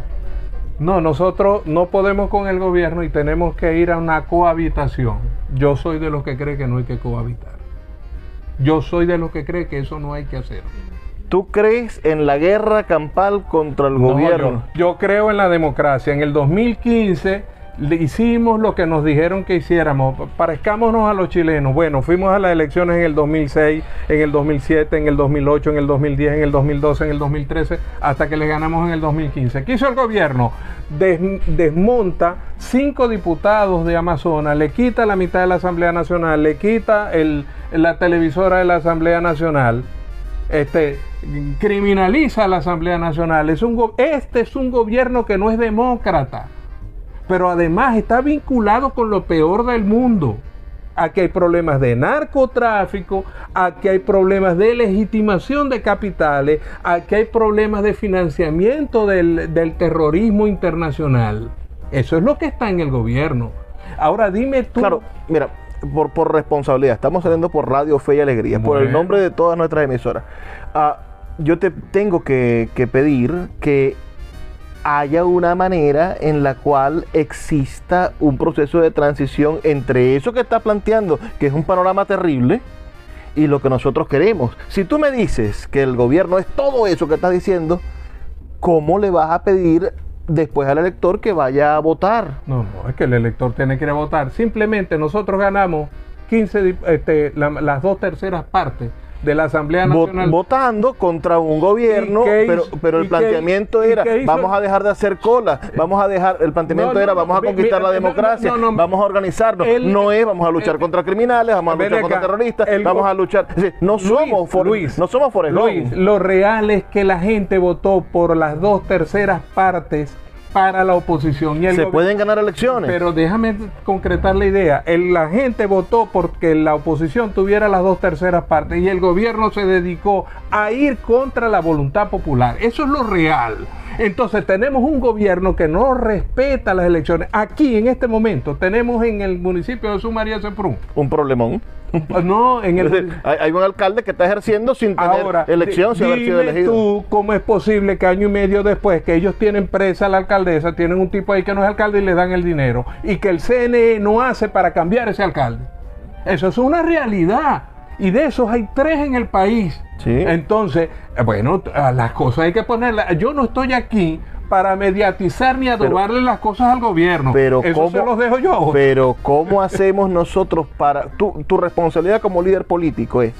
No, nosotros no podemos con el gobierno y tenemos que ir a una cohabitación. Yo soy de los que cree que no hay que cohabitar. Yo soy de los que cree que eso no hay que hacer. ¿Tú crees en la guerra campal contra el No, gobierno? yo, yo creo en la democracia. En el 2015 le hicimos lo que nos dijeron que hiciéramos. Parezcámonos a los chilenos. Bueno, fuimos a las elecciones en el 2006, en el 2007, en el 2008, en el 2010, en el 2012, en el 2013, hasta que le ganamos en el 2015. ¿Qué hizo el gobierno? Des- desmonta cinco diputados de Amazonas, le quita la mitad de la Asamblea Nacional, le quita el- la televisora de la Asamblea Nacional este, criminaliza a la Asamblea Nacional. Este es un gobierno que no es demócrata, pero además está vinculado con lo peor del mundo. Aquí hay problemas de narcotráfico, aquí hay problemas de legitimación de capitales, aquí hay problemas de financiamiento del, del terrorismo internacional. Eso es lo que está en el gobierno. Ahora dime tú. Claro, mira, por, por responsabilidad, estamos saliendo por Radio Fe y Alegría, por el nombre de todas nuestras emisoras. Ah, yo te tengo que, que pedir que haya una manera en la cual exista un proceso de transición entre eso que está planteando, que es un panorama terrible, y lo que nosotros queremos. Si tú me dices que el gobierno es todo eso que estás diciendo, ¿cómo le vas a pedir después al elector que vaya a votar? No, no, es que el elector tiene que ir a votar. Simplemente nosotros ganamos 15, dip- este, la- las dos terceras partes de la Asamblea Nacional. votando contra un gobierno, ¿Y qué pero, pero el ¿Y qué- planteamiento era, vamos a dejar de hacer cola, vamos a dejar, el planteamiento No, no, era, vamos a conquistar mira, la democracia, no, vamos a organizarnos, el- no es, vamos a luchar el- contra criminales, vamos a luchar acá, contra terroristas, el- vamos a luchar, decir, no Luis, somos, for- Luis, no somos Luis, lo real es que la gente votó por las dos terceras partes para la oposición. Y el se pueden ganar elecciones. Pero déjame concretar la idea. El- la gente votó porque la oposición tuviera las dos terceras partes y el gobierno se dedicó a ir contra la voluntad popular. Eso es lo real. Entonces tenemos un gobierno que no respeta las elecciones. Aquí en este momento tenemos en el municipio de Sumaría Semprún. un problemón. No, en el hay, un alcalde que está ejerciendo sin tener Ahora, elección, sin haber sido elegido. tú cómo es posible que año y medio después que ellos tienen presa a la alcaldesa, tienen un tipo ahí que no es alcalde y le dan el dinero, y que el CNE no hace para cambiar ese alcalde. Eso es una realidad. Y de esos hay tres en el país. Sí. Entonces, eh, bueno, a las cosas hay que ponerlas. Yo no estoy aquí para mediatizar ni adobarle las cosas al gobierno. Pero Eso ¿cómo, se los dejo yo. Pero ¿cómo hacemos nosotros para... Tu, tu responsabilidad como líder político es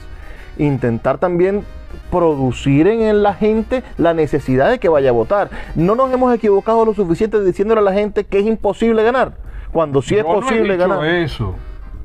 intentar también producir en, la gente la necesidad de que vaya a votar. No nos hemos equivocado lo suficiente diciéndole a la gente que es imposible ganar, cuando sí es Yo no he posible dicho ganar. eso.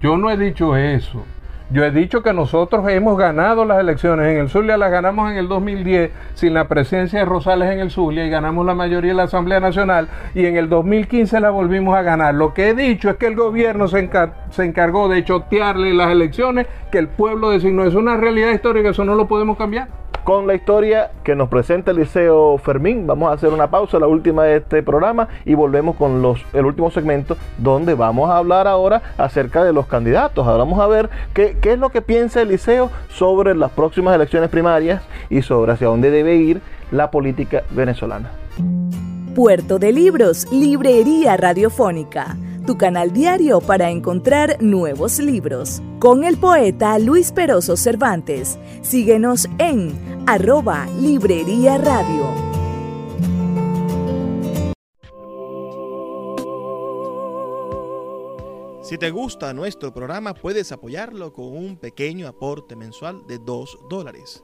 Yo no he dicho eso. Yo he dicho que nosotros hemos ganado las elecciones. En el Zulia las ganamos en el 2010 sin la presencia de Rosales en el Zulia y ganamos la mayoría de la Asamblea Nacional y en el 2015 la volvimos a ganar. Lo que he dicho es que el gobierno se, encar- se encargó de chotearle las elecciones que el pueblo designó. Es una realidad histórica, eso no lo podemos cambiar. Con la historia que nos presenta el Liceo Fermín, vamos a hacer una pausa, la última de este programa, y volvemos con los, el último segmento, donde vamos a hablar ahora acerca de los candidatos. Ahora vamos a ver qué, qué es lo que piensa el Liceo sobre las próximas elecciones primarias y sobre hacia dónde debe ir la política venezolana. Puerto de Libros, Librería Radiofónica, tu canal diario para encontrar nuevos libros. Con el poeta Luis Peroso Cervantes. Síguenos en arroba Librería Radio. Si te gusta nuestro programa, puedes apoyarlo con un pequeño aporte mensual de 2 dólares.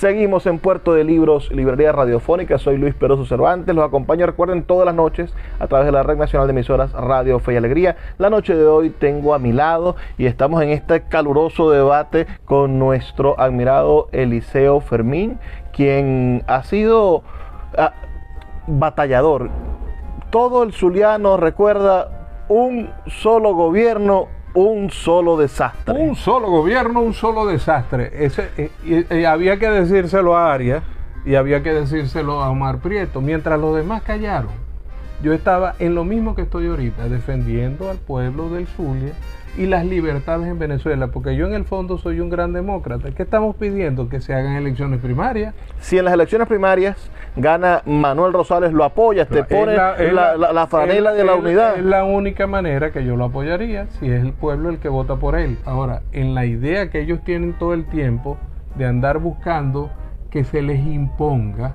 Seguimos en Puerto de Libros, Librería Radiofónica. Soy Luis Peroso Cervantes. Los acompaño, recuerden, todas las noches a través de la Red Nacional de Emisoras Radio Fe y Alegría. La noche de hoy tengo a mi lado y estamos en este caluroso debate con nuestro admirado Eliseo Fermín, quien ha sido ah, batallador. Todo el zuliano recuerda un solo gobierno, un solo desastre. Un solo gobierno, un solo desastre. Ese, eh, y había que decírselo a Arias y había que decírselo a Omar Prieto, mientras los demás callaron. Yo estaba en lo mismo que estoy ahorita, defendiendo al pueblo del Zulia y las libertades en Venezuela, porque yo en el fondo soy un gran demócrata. ¿Qué estamos pidiendo? Que se hagan elecciones primarias. si en las elecciones primarias gana Manuel Rosales, lo apoyas, te pone la, la- la franela es- de la es- unidad. Es la única manera que yo lo apoyaría si es el pueblo el que vota por él. Ahora, en la idea que ellos tienen todo el tiempo de andar buscando que se les imponga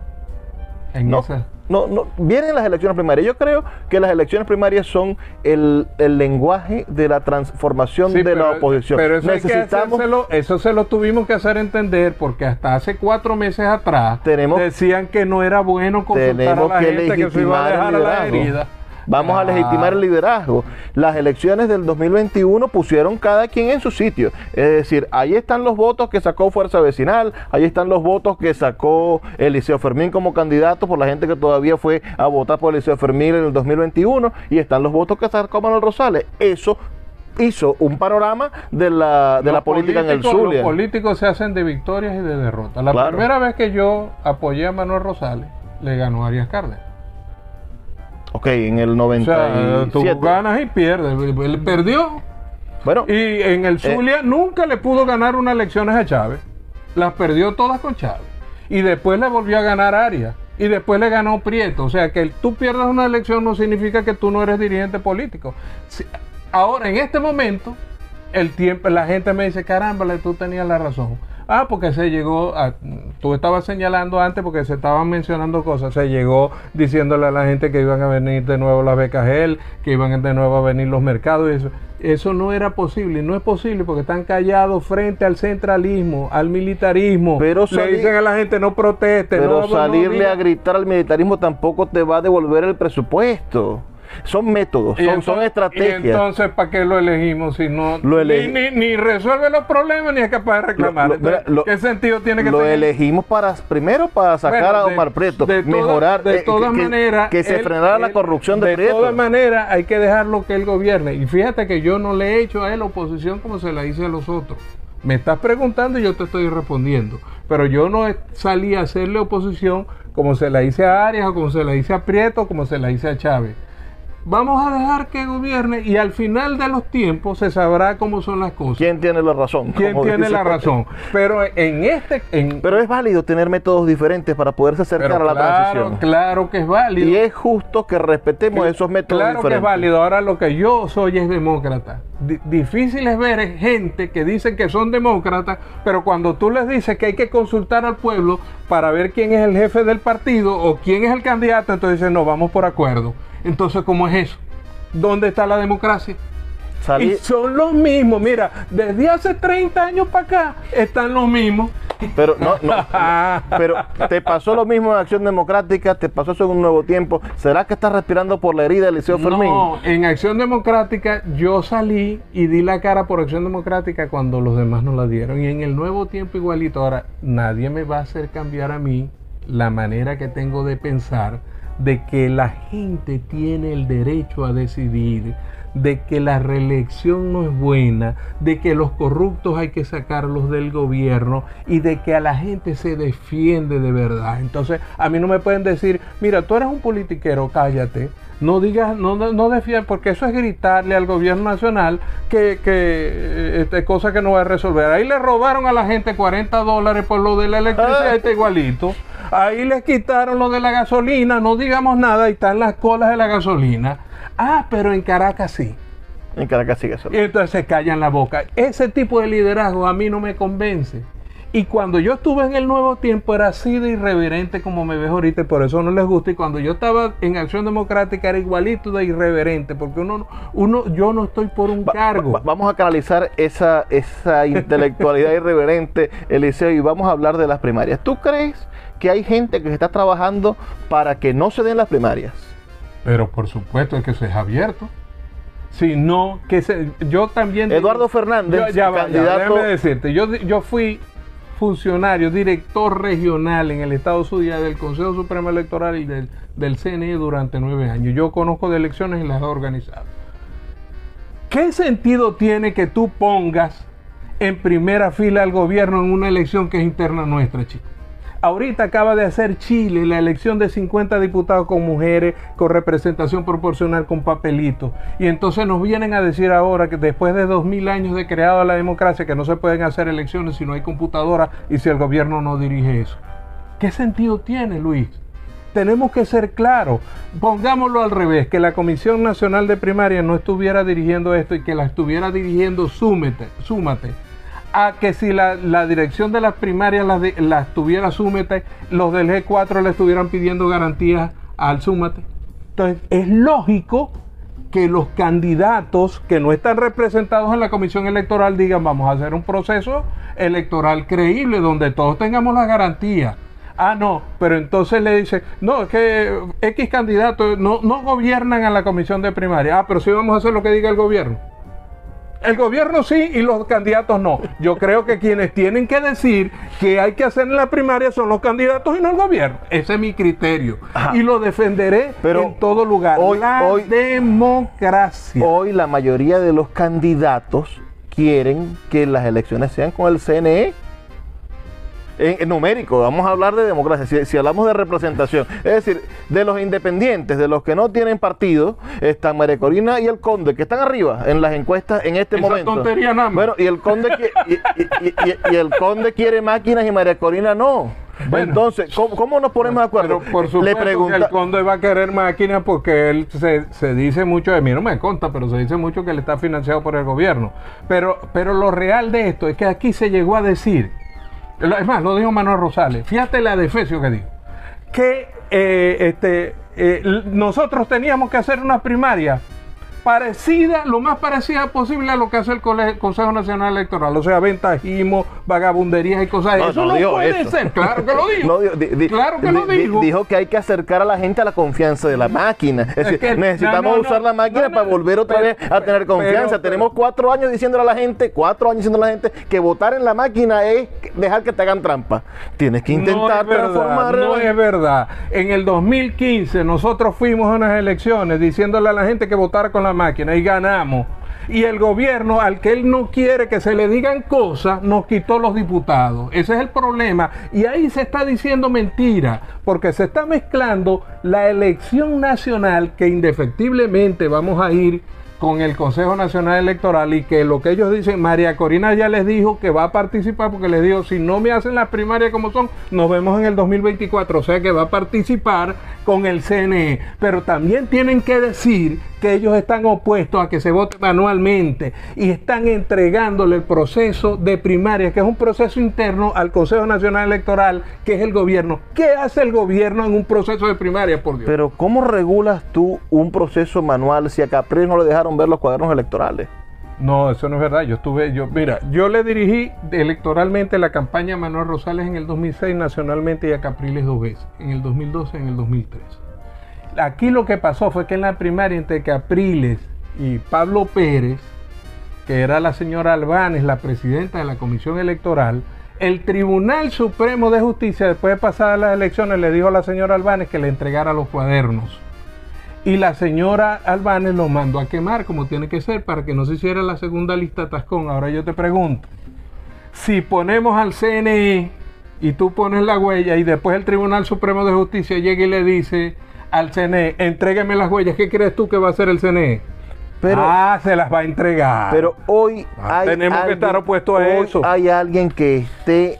en No, esa- no, no, vienen las elecciones primarias. Yo creo que las elecciones primarias son el, el lenguaje de la transformación Sí, de pero- la oposición. Pero eso, Necesitamos eso se lo tuvimos que hacer entender porque hasta hace cuatro meses atrás Tenemos- decían que no era bueno consultar a la que gente que se iba a dejar a la herida. Vamos a legitimar el liderazgo. Las elecciones del 2021 pusieron cada quien en su sitio. Es decir, ahí están los votos que sacó Fuerza Vecinal, ahí están los votos que sacó Eliseo Fermín como candidato por la gente que todavía fue a votar por Eliseo Fermín en el 2021 y están los votos que sacó Manuel Rosales. Eso hizo un panorama de la, de la política en el sur. Los políticos se hacen de victorias y de derrotas. La primera vez que yo apoyé a Manuel Rosales, le ganó Arias Cárdenas. Ok, en el 97. O sea, tú ganas y pierdes. Él perdió. Bueno, y en el eh, Zulia nunca le pudo ganar unas elecciones a Chávez. Las perdió todas con Chávez. Y después le volvió a ganar Arias. Y después le ganó Prieto. O sea, que tú pierdas una elección no significa que tú no eres dirigente político. ahora, en este momento, el tiempo, la gente me dice, caramba, tú tenías la razón. Ah, porque se llegó, a, tú estabas señalando antes porque se estaban mencionando cosas, se llegó diciéndole a la gente que iban a venir de nuevo las becas GEL, que iban de nuevo a venir los mercados y eso. Eso no era posible, no es posible porque están callados frente al centralismo, al militarismo. Pero le dicen a la gente no proteste. Pero salirle a gritar al militarismo tampoco te va a devolver el presupuesto son métodos, son, estrategias. Y entonces, ¿para qué lo elegimos si no ni, resuelve los problemas ni es capaz de reclamar? ¿Qué sentido tiene que lo tener? Lo elegimos para primero para sacar a Omar Prieto, mejorar, de eh, todas que, maneras, que, se frenara la corrupción de, Prieto. De todas maneras, hay que dejarlo que él gobierne. Y fíjate que yo no le he hecho a él oposición como se la hice a los otros. Me estás preguntando y yo te estoy respondiendo. Pero yo no salí a hacerle oposición como se la hice a Arias, o como se la hice a Prieto, o como se la hice a Chávez vamos a dejar que gobierne y al final de los tiempos se sabrá cómo son las cosas. ¿Quién tiene la razón? ¿Quién tiene la razón? Pero en este... Pero es válido tener métodos diferentes para poderse acercar a la transición. Claro que es válido. Y es justo que respetemos esos métodos claro que es válido. Ahora lo que yo soy es demócrata. Difícil es ver gente que dicen que son demócratas, pero cuando tú les dices que hay que consultar al pueblo para ver quién es el jefe del partido o quién es el candidato, entonces dicen, no, vamos por acuerdo. Entonces, ¿cómo es eso? ¿Dónde está la democracia? Y son los mismos, mira, desde hace 30 años para acá están los mismos. Pero no, no, pero te pasó lo mismo en Acción Democrática, te pasó eso en un nuevo tiempo. ¿Será que estás respirando por la herida del Liceo Fermín? No, en Acción Democrática yo salí y di la cara por Acción Democrática cuando los demás no la dieron. Y en el nuevo tiempo igualito. Ahora, nadie me va a hacer cambiar a mí la manera que tengo de pensar de que la gente tiene el derecho a decidir, de que la reelección no es buena, de que los corruptos hay que sacarlos del gobierno y de que a la gente se defiende de verdad. Entonces, a mí no me pueden decir, mira, tú eres un politiquero, cállate. No digas, no, no defiendas, porque eso es gritarle al gobierno nacional que, que este, cosa que no va a resolver. Ahí le robaron a la gente 40 dólares por lo de la electricidad, está igualito. Ahí les quitaron lo de la gasolina, no digamos nada, y están las colas de la gasolina. Ah, pero en Caracas sí. En Caracas sí Y entonces se callan la boca. Ese tipo de liderazgo a mí no me convence. Y cuando yo estuve en el nuevo tiempo era así de irreverente como me ves ahorita, y por eso no les gusta. Y cuando yo estaba en Acción Democrática era igualito de irreverente, porque uno, uno yo no estoy por un cargo. vamos a canalizar esa, esa intelectualidad irreverente, Eliseo, y vamos a hablar de las primarias. ¿Tú crees que hay gente que está trabajando para que no se den las primarias? Pero por supuesto es que se es abierto. Si no, que se, yo también... Eduardo Fernández, ya, candidato... decirte, yo, yo fui funcionario, director regional en el Estado Suya del Consejo Supremo Electoral y del, del CNE durante nueve años. Yo conozco de elecciones y las he organizado. ¿Qué sentido tiene que tú pongas en primera fila al gobierno en una elección que es interna nuestra, chicos? Ahorita acaba de hacer Chile la elección de 50 diputados con mujeres, con representación proporcional, con papelitos. Y entonces nos vienen a decir ahora que después de 2000 años de creada la democracia, que no se pueden hacer elecciones si no hay computadora y si el gobierno no dirige eso. ¿Qué sentido tiene, Luis? tenemos que ser claros. Pongámoslo al revés, que la Comisión Nacional de Primaria no estuviera dirigiendo esto y que la estuviera dirigiendo Súmate. súmate a que si la, dirección de las primarias las, tuviera Súmate, los del G4 le estuvieran pidiendo garantías al Súmate. Entonces, es lógico que los candidatos que no están representados en la comisión electoral digan vamos a hacer un proceso electoral creíble donde todos tengamos las garantías. Ah, no, pero entonces le dice, no, es que X candidatos no, no gobiernan a la comisión de primaria. Ah, pero sí vamos a hacer lo que diga el gobierno. El gobierno sí y los candidatos no. Yo creo que quienes tienen que decir que hay que hacer en la primaria son los candidatos y no el gobierno. Ese es mi criterio. Ajá. Y lo defenderé Pero en todo lugar. hoy- la hoy- democracia. Hoy la mayoría de los candidatos quieren que las elecciones sean con el CNE. En, en numérico, vamos a hablar de democracia, si, si hablamos de representación, es decir, de los independientes, de los que no tienen partido, están María Corina y el Conde, que están arriba en las encuestas en este Esa momento. tontería nada más. Bueno, y el Conde y, y- y- y- y el Conde quiere máquinas y María Corina no. Bueno. Entonces, ¿cómo, cómo nos ponemos de acuerdo? Pero por supuesto que el conde va a querer máquinas porque él se, se dice mucho de mí, no me conta, pero se dice mucho que él está financiado por el gobierno. Pero, pero lo real de esto es que aquí se llegó a decir, es más, lo dijo Manuel Rosales, fíjate la defecio que dijo, que eh, este, eh, nosotros teníamos que hacer una primaria parecida, lo más parecida posible a lo que hace el Consejo Nacional Electoral, o sea, ventajismo, vagabunderías y cosas. No, eso no no, dijo puede eso. ser, claro que lo dijo. No, di- di- claro que di- lo di- dijo. Dijo que hay que acercar a la gente a la confianza de la máquina. Es, decir, que- necesitamos usar la máquina para volver otra pero- vez a tener confianza. pero- Tenemos cuatro años diciéndole a la gente, cuatro años diciendo a la gente que votar en la máquina es dejar que te hagan trampa. Tienes que intentar verdad, transformar. No es verdad. En el 2015 nosotros fuimos a unas elecciones diciéndole a la gente que votara con la máquina y ganamos. Y el gobierno, al que él no quiere que se le digan cosas, nos quitó los diputados. Ese es el problema. Y ahí se está diciendo mentira, porque se está mezclando la elección nacional, que indefectiblemente vamos a ir con el Consejo Nacional Electoral y que lo que ellos dicen, María Corina ya les dijo que va a participar porque les dijo, si no me hacen las primarias como son, nos vemos en el 2024, o sea que va a participar con el CNE, pero también tienen que decir que ellos están opuestos a que se vote manualmente y están entregándole el proceso de primaria, que es un proceso interno al Consejo Nacional Electoral, que es el gobierno. ¿Qué hace el gobierno en un proceso de primaria, por Dios? Pero ¿cómo regulas tú un proceso manual si a Capriles no le dejaron ver los cuadernos electorales? No, eso no es verdad. Yo estuve, yo, mira, yo le dirigí electoralmente la campaña a Manuel Rosales en el 2006 nacionalmente y a Capriles dos veces, en el 2012 y en el 2013. Aquí lo que pasó fue que en la primaria entre Capriles y Pablo Pérez, que era la señora Albanes, la presidenta de la comisión electoral, el Tribunal Supremo de Justicia, después de pasadas las elecciones, le dijo a la señora Albanes que le entregara los cuadernos. Y la señora Albanes lo mandó a quemar como tiene que ser para que no se hiciera la segunda lista Tascón. Ahora yo te pregunto, si ponemos al CNE y tú pones la huella y después el Tribunal Supremo de Justicia llega y le dice al CNE, entrégueme las huellas, ¿qué crees tú que va a hacer el CNE? Pero, ah, se las va a entregar. pero hoy Ah, hay tenemos que alguien- estar opuestos a hoy eso. Hay alguien que esté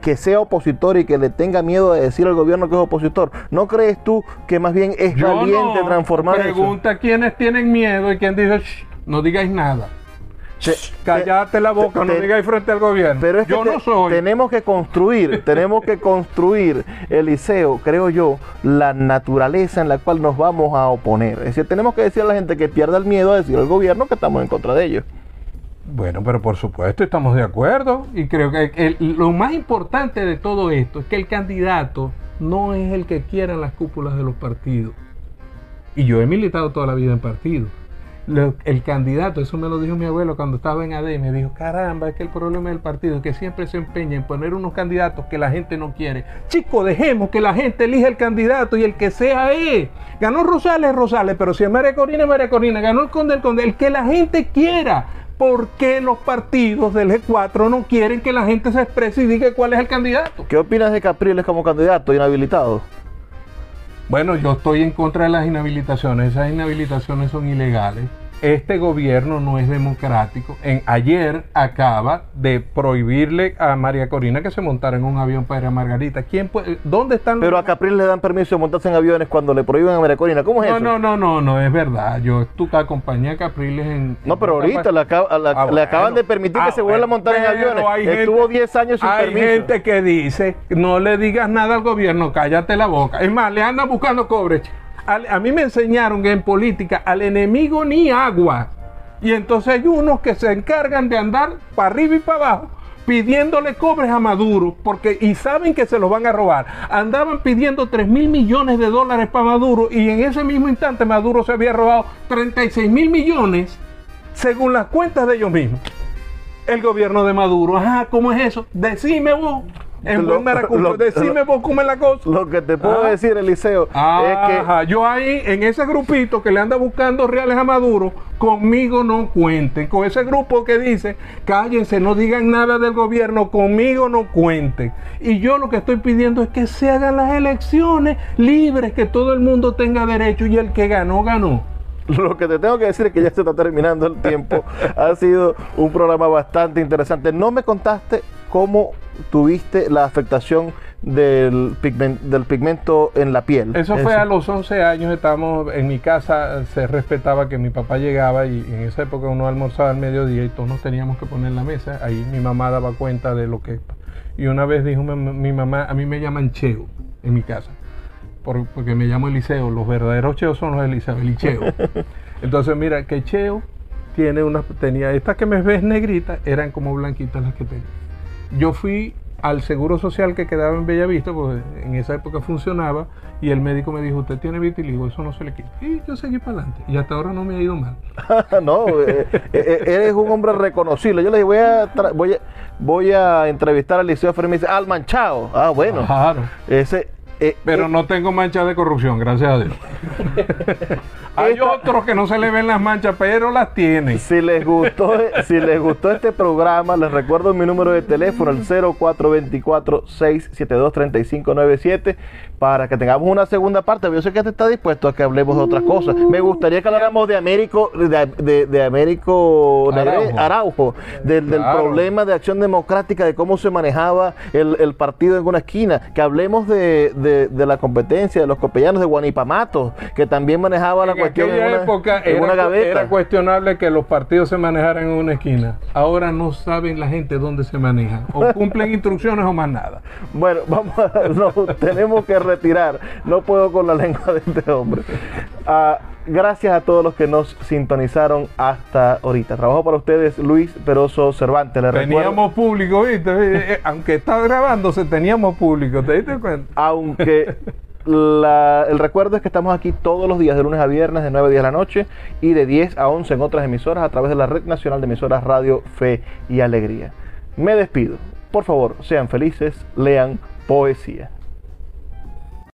que sea opositor y que le tenga miedo de decir al gobierno que es opositor. ¿No crees tú que más bien es Yo valiente no. transformar eso? Pregunta quiénes tienen miedo y quién dice, "Shh, no digáis nada. Te- Cállate la boca, te- no te- digáis frente al gobierno. Pero es que yo no soy. tenemos que construir, tenemos que construir, Eliseo, creo yo, la naturaleza en la cual nos vamos a oponer. Es decir, tenemos que decir a la gente que pierda el miedo a decir al gobierno que estamos en contra de ellos. Bueno, pero por supuesto estamos de acuerdo y creo que lo más importante de todo esto es que el candidato no es el que quieran las cúpulas de los partidos. Y yo he militado toda la vida en partidos. El candidato, eso me lo dijo mi abuelo cuando estaba en AD, me dijo, caramba, es que el problema del partido es que siempre se empeña en poner unos candidatos que la gente no quiere. Chicos, dejemos que la gente elija el candidato y el que sea es. Ganó Rosales, Rosales, pero si es María Corina, María Corina. Ganó el Conde, el Conde, el que la gente quiera. ¿Por qué los partidos del G4 no quieren que la gente se exprese y diga cuál es el candidato? ¿Qué opinas de Capriles como candidato inhabilitado? Bueno, yo estoy en contra de las inhabilitaciones. Esas inhabilitaciones son ilegales. Este gobierno no es democrático. En, ayer acaba de prohibirle a María Corina que se montara en un avión para ir a Margarita. ¿Quién puede, ¿Dónde están los Pero a Capriles le dan permiso de montarse en aviones cuando le prohíben a María Corina. ¿Cómo es no, eso? no, no, no, no, es verdad. Yo tú acompañé a Capriles en. No, pero ahorita le, acaba- la- Ah, le acaban de permitir que Ah, se vuelva a montar en aviones. hay Estuvo gente- 10 años sin Hay permiso. gente que dice, no le digas nada al gobierno, cállate la boca. Es más, le andan buscando cobre. A mí me enseñaron en política al enemigo ni agua. Y entonces hay unos que se encargan de andar para arriba y para abajo pidiéndole cobres a Maduro, porque y saben que se los van a robar. Andaban pidiendo 3 mil millones de dólares para Maduro y en ese mismo instante Maduro se había robado 36 mil millones según las cuentas de ellos mismos. El gobierno de Maduro, ajá, ¿cómo es eso? Decime vos. En Lo- buen maracucho, decime vos cómo es la cosa. Lo que te puedo Ah. decir, Eliseo, es que Ajá, yo ahí, en ese grupito que le anda buscando reales a Maduro, conmigo no cuenten. Con ese grupo que dice, cállense, no digan nada del gobierno, conmigo no cuenten. Y yo lo que estoy pidiendo es que se hagan las elecciones libres, que todo el mundo tenga derecho y el que ganó, ganó. Lo que te tengo que decir es que ya se está terminando el tiempo. ha sido un programa bastante interesante. No me contaste cómo tuviste la afectación del, pigmen- del pigmento en la piel. Eso fue a los 11 años, estábamos en mi casa, se respetaba que mi papá llegaba y en esa época uno almorzaba al mediodía y todos nos teníamos que poner en la mesa. Ahí mi mamá daba cuenta de lo que... Y una vez dijo mi, mi mamá, a mí me llaman Cheo en mi casa, por- porque me llamo Eliseo, los verdaderos Cheos son los Eliseo, el Cheo. Entonces mira, que Cheo tiene una, tenía, estas que me ves negritas, eran como blanquitas las que tenía. Yo fui al Seguro Social que quedaba en Bellavista, porque en esa época funcionaba, y el médico me dijo, usted tiene vitiligo, eso no se le quita. Y yo seguí para adelante, y hasta ahora no me ha ido mal. no, eh, eh, eres un hombre reconocible. Yo le dije, voy a, voy a, voy a entrevistar al Liceo Fermín. Dice, al manchado. Ah, bueno. Claro. Ese, eh, Pero eh, no tengo manchas de corrupción, gracias a Dios. Hay Esta- otros que no se le ven las manchas, pero las tienen. Si les gustó, si les gustó este programa, les recuerdo mi número de teléfono, el 0424-672-3597, para que tengamos una segunda parte. Yo sé que te está dispuesto a que hablemos de otras cosas. Me gustaría que habláramos de Américo, de, de, de Américo Araujo. Araujo, del, del Claro. problema de acción democrática, de cómo se manejaba el, el partido en una esquina, que hablemos de, de- de la competencia de los copellanos de Guanipamato, que también manejaba la En cuestión en aquella una, época en era, una gaveta. era cuestionable que los partidos se manejaran en una esquina. Ahora no saben la gente dónde se manejan. O cumplen instrucciones o más nada. Bueno, vamos a, nos tenemos que retirar. No puedo con la lengua de este hombre. Ah, gracias a todos los que nos sintonizaron hasta ahorita. Trabajo para ustedes Luis Peroso Cervantes. Les recuerdo- Teníamos público, ¿viste? Eh, eh, Aunque estaba grabándose, teníamos público. ¿Te diste cuenta? aunque la- el recuerdo es que estamos aquí todos los días, de lunes a viernes, de 9 a 10 de la noche y de 10 a 11 en otras emisoras a través de la Red Nacional de Emisoras Radio Fe y Alegría. Me despido. Por favor, sean felices, lean poesía.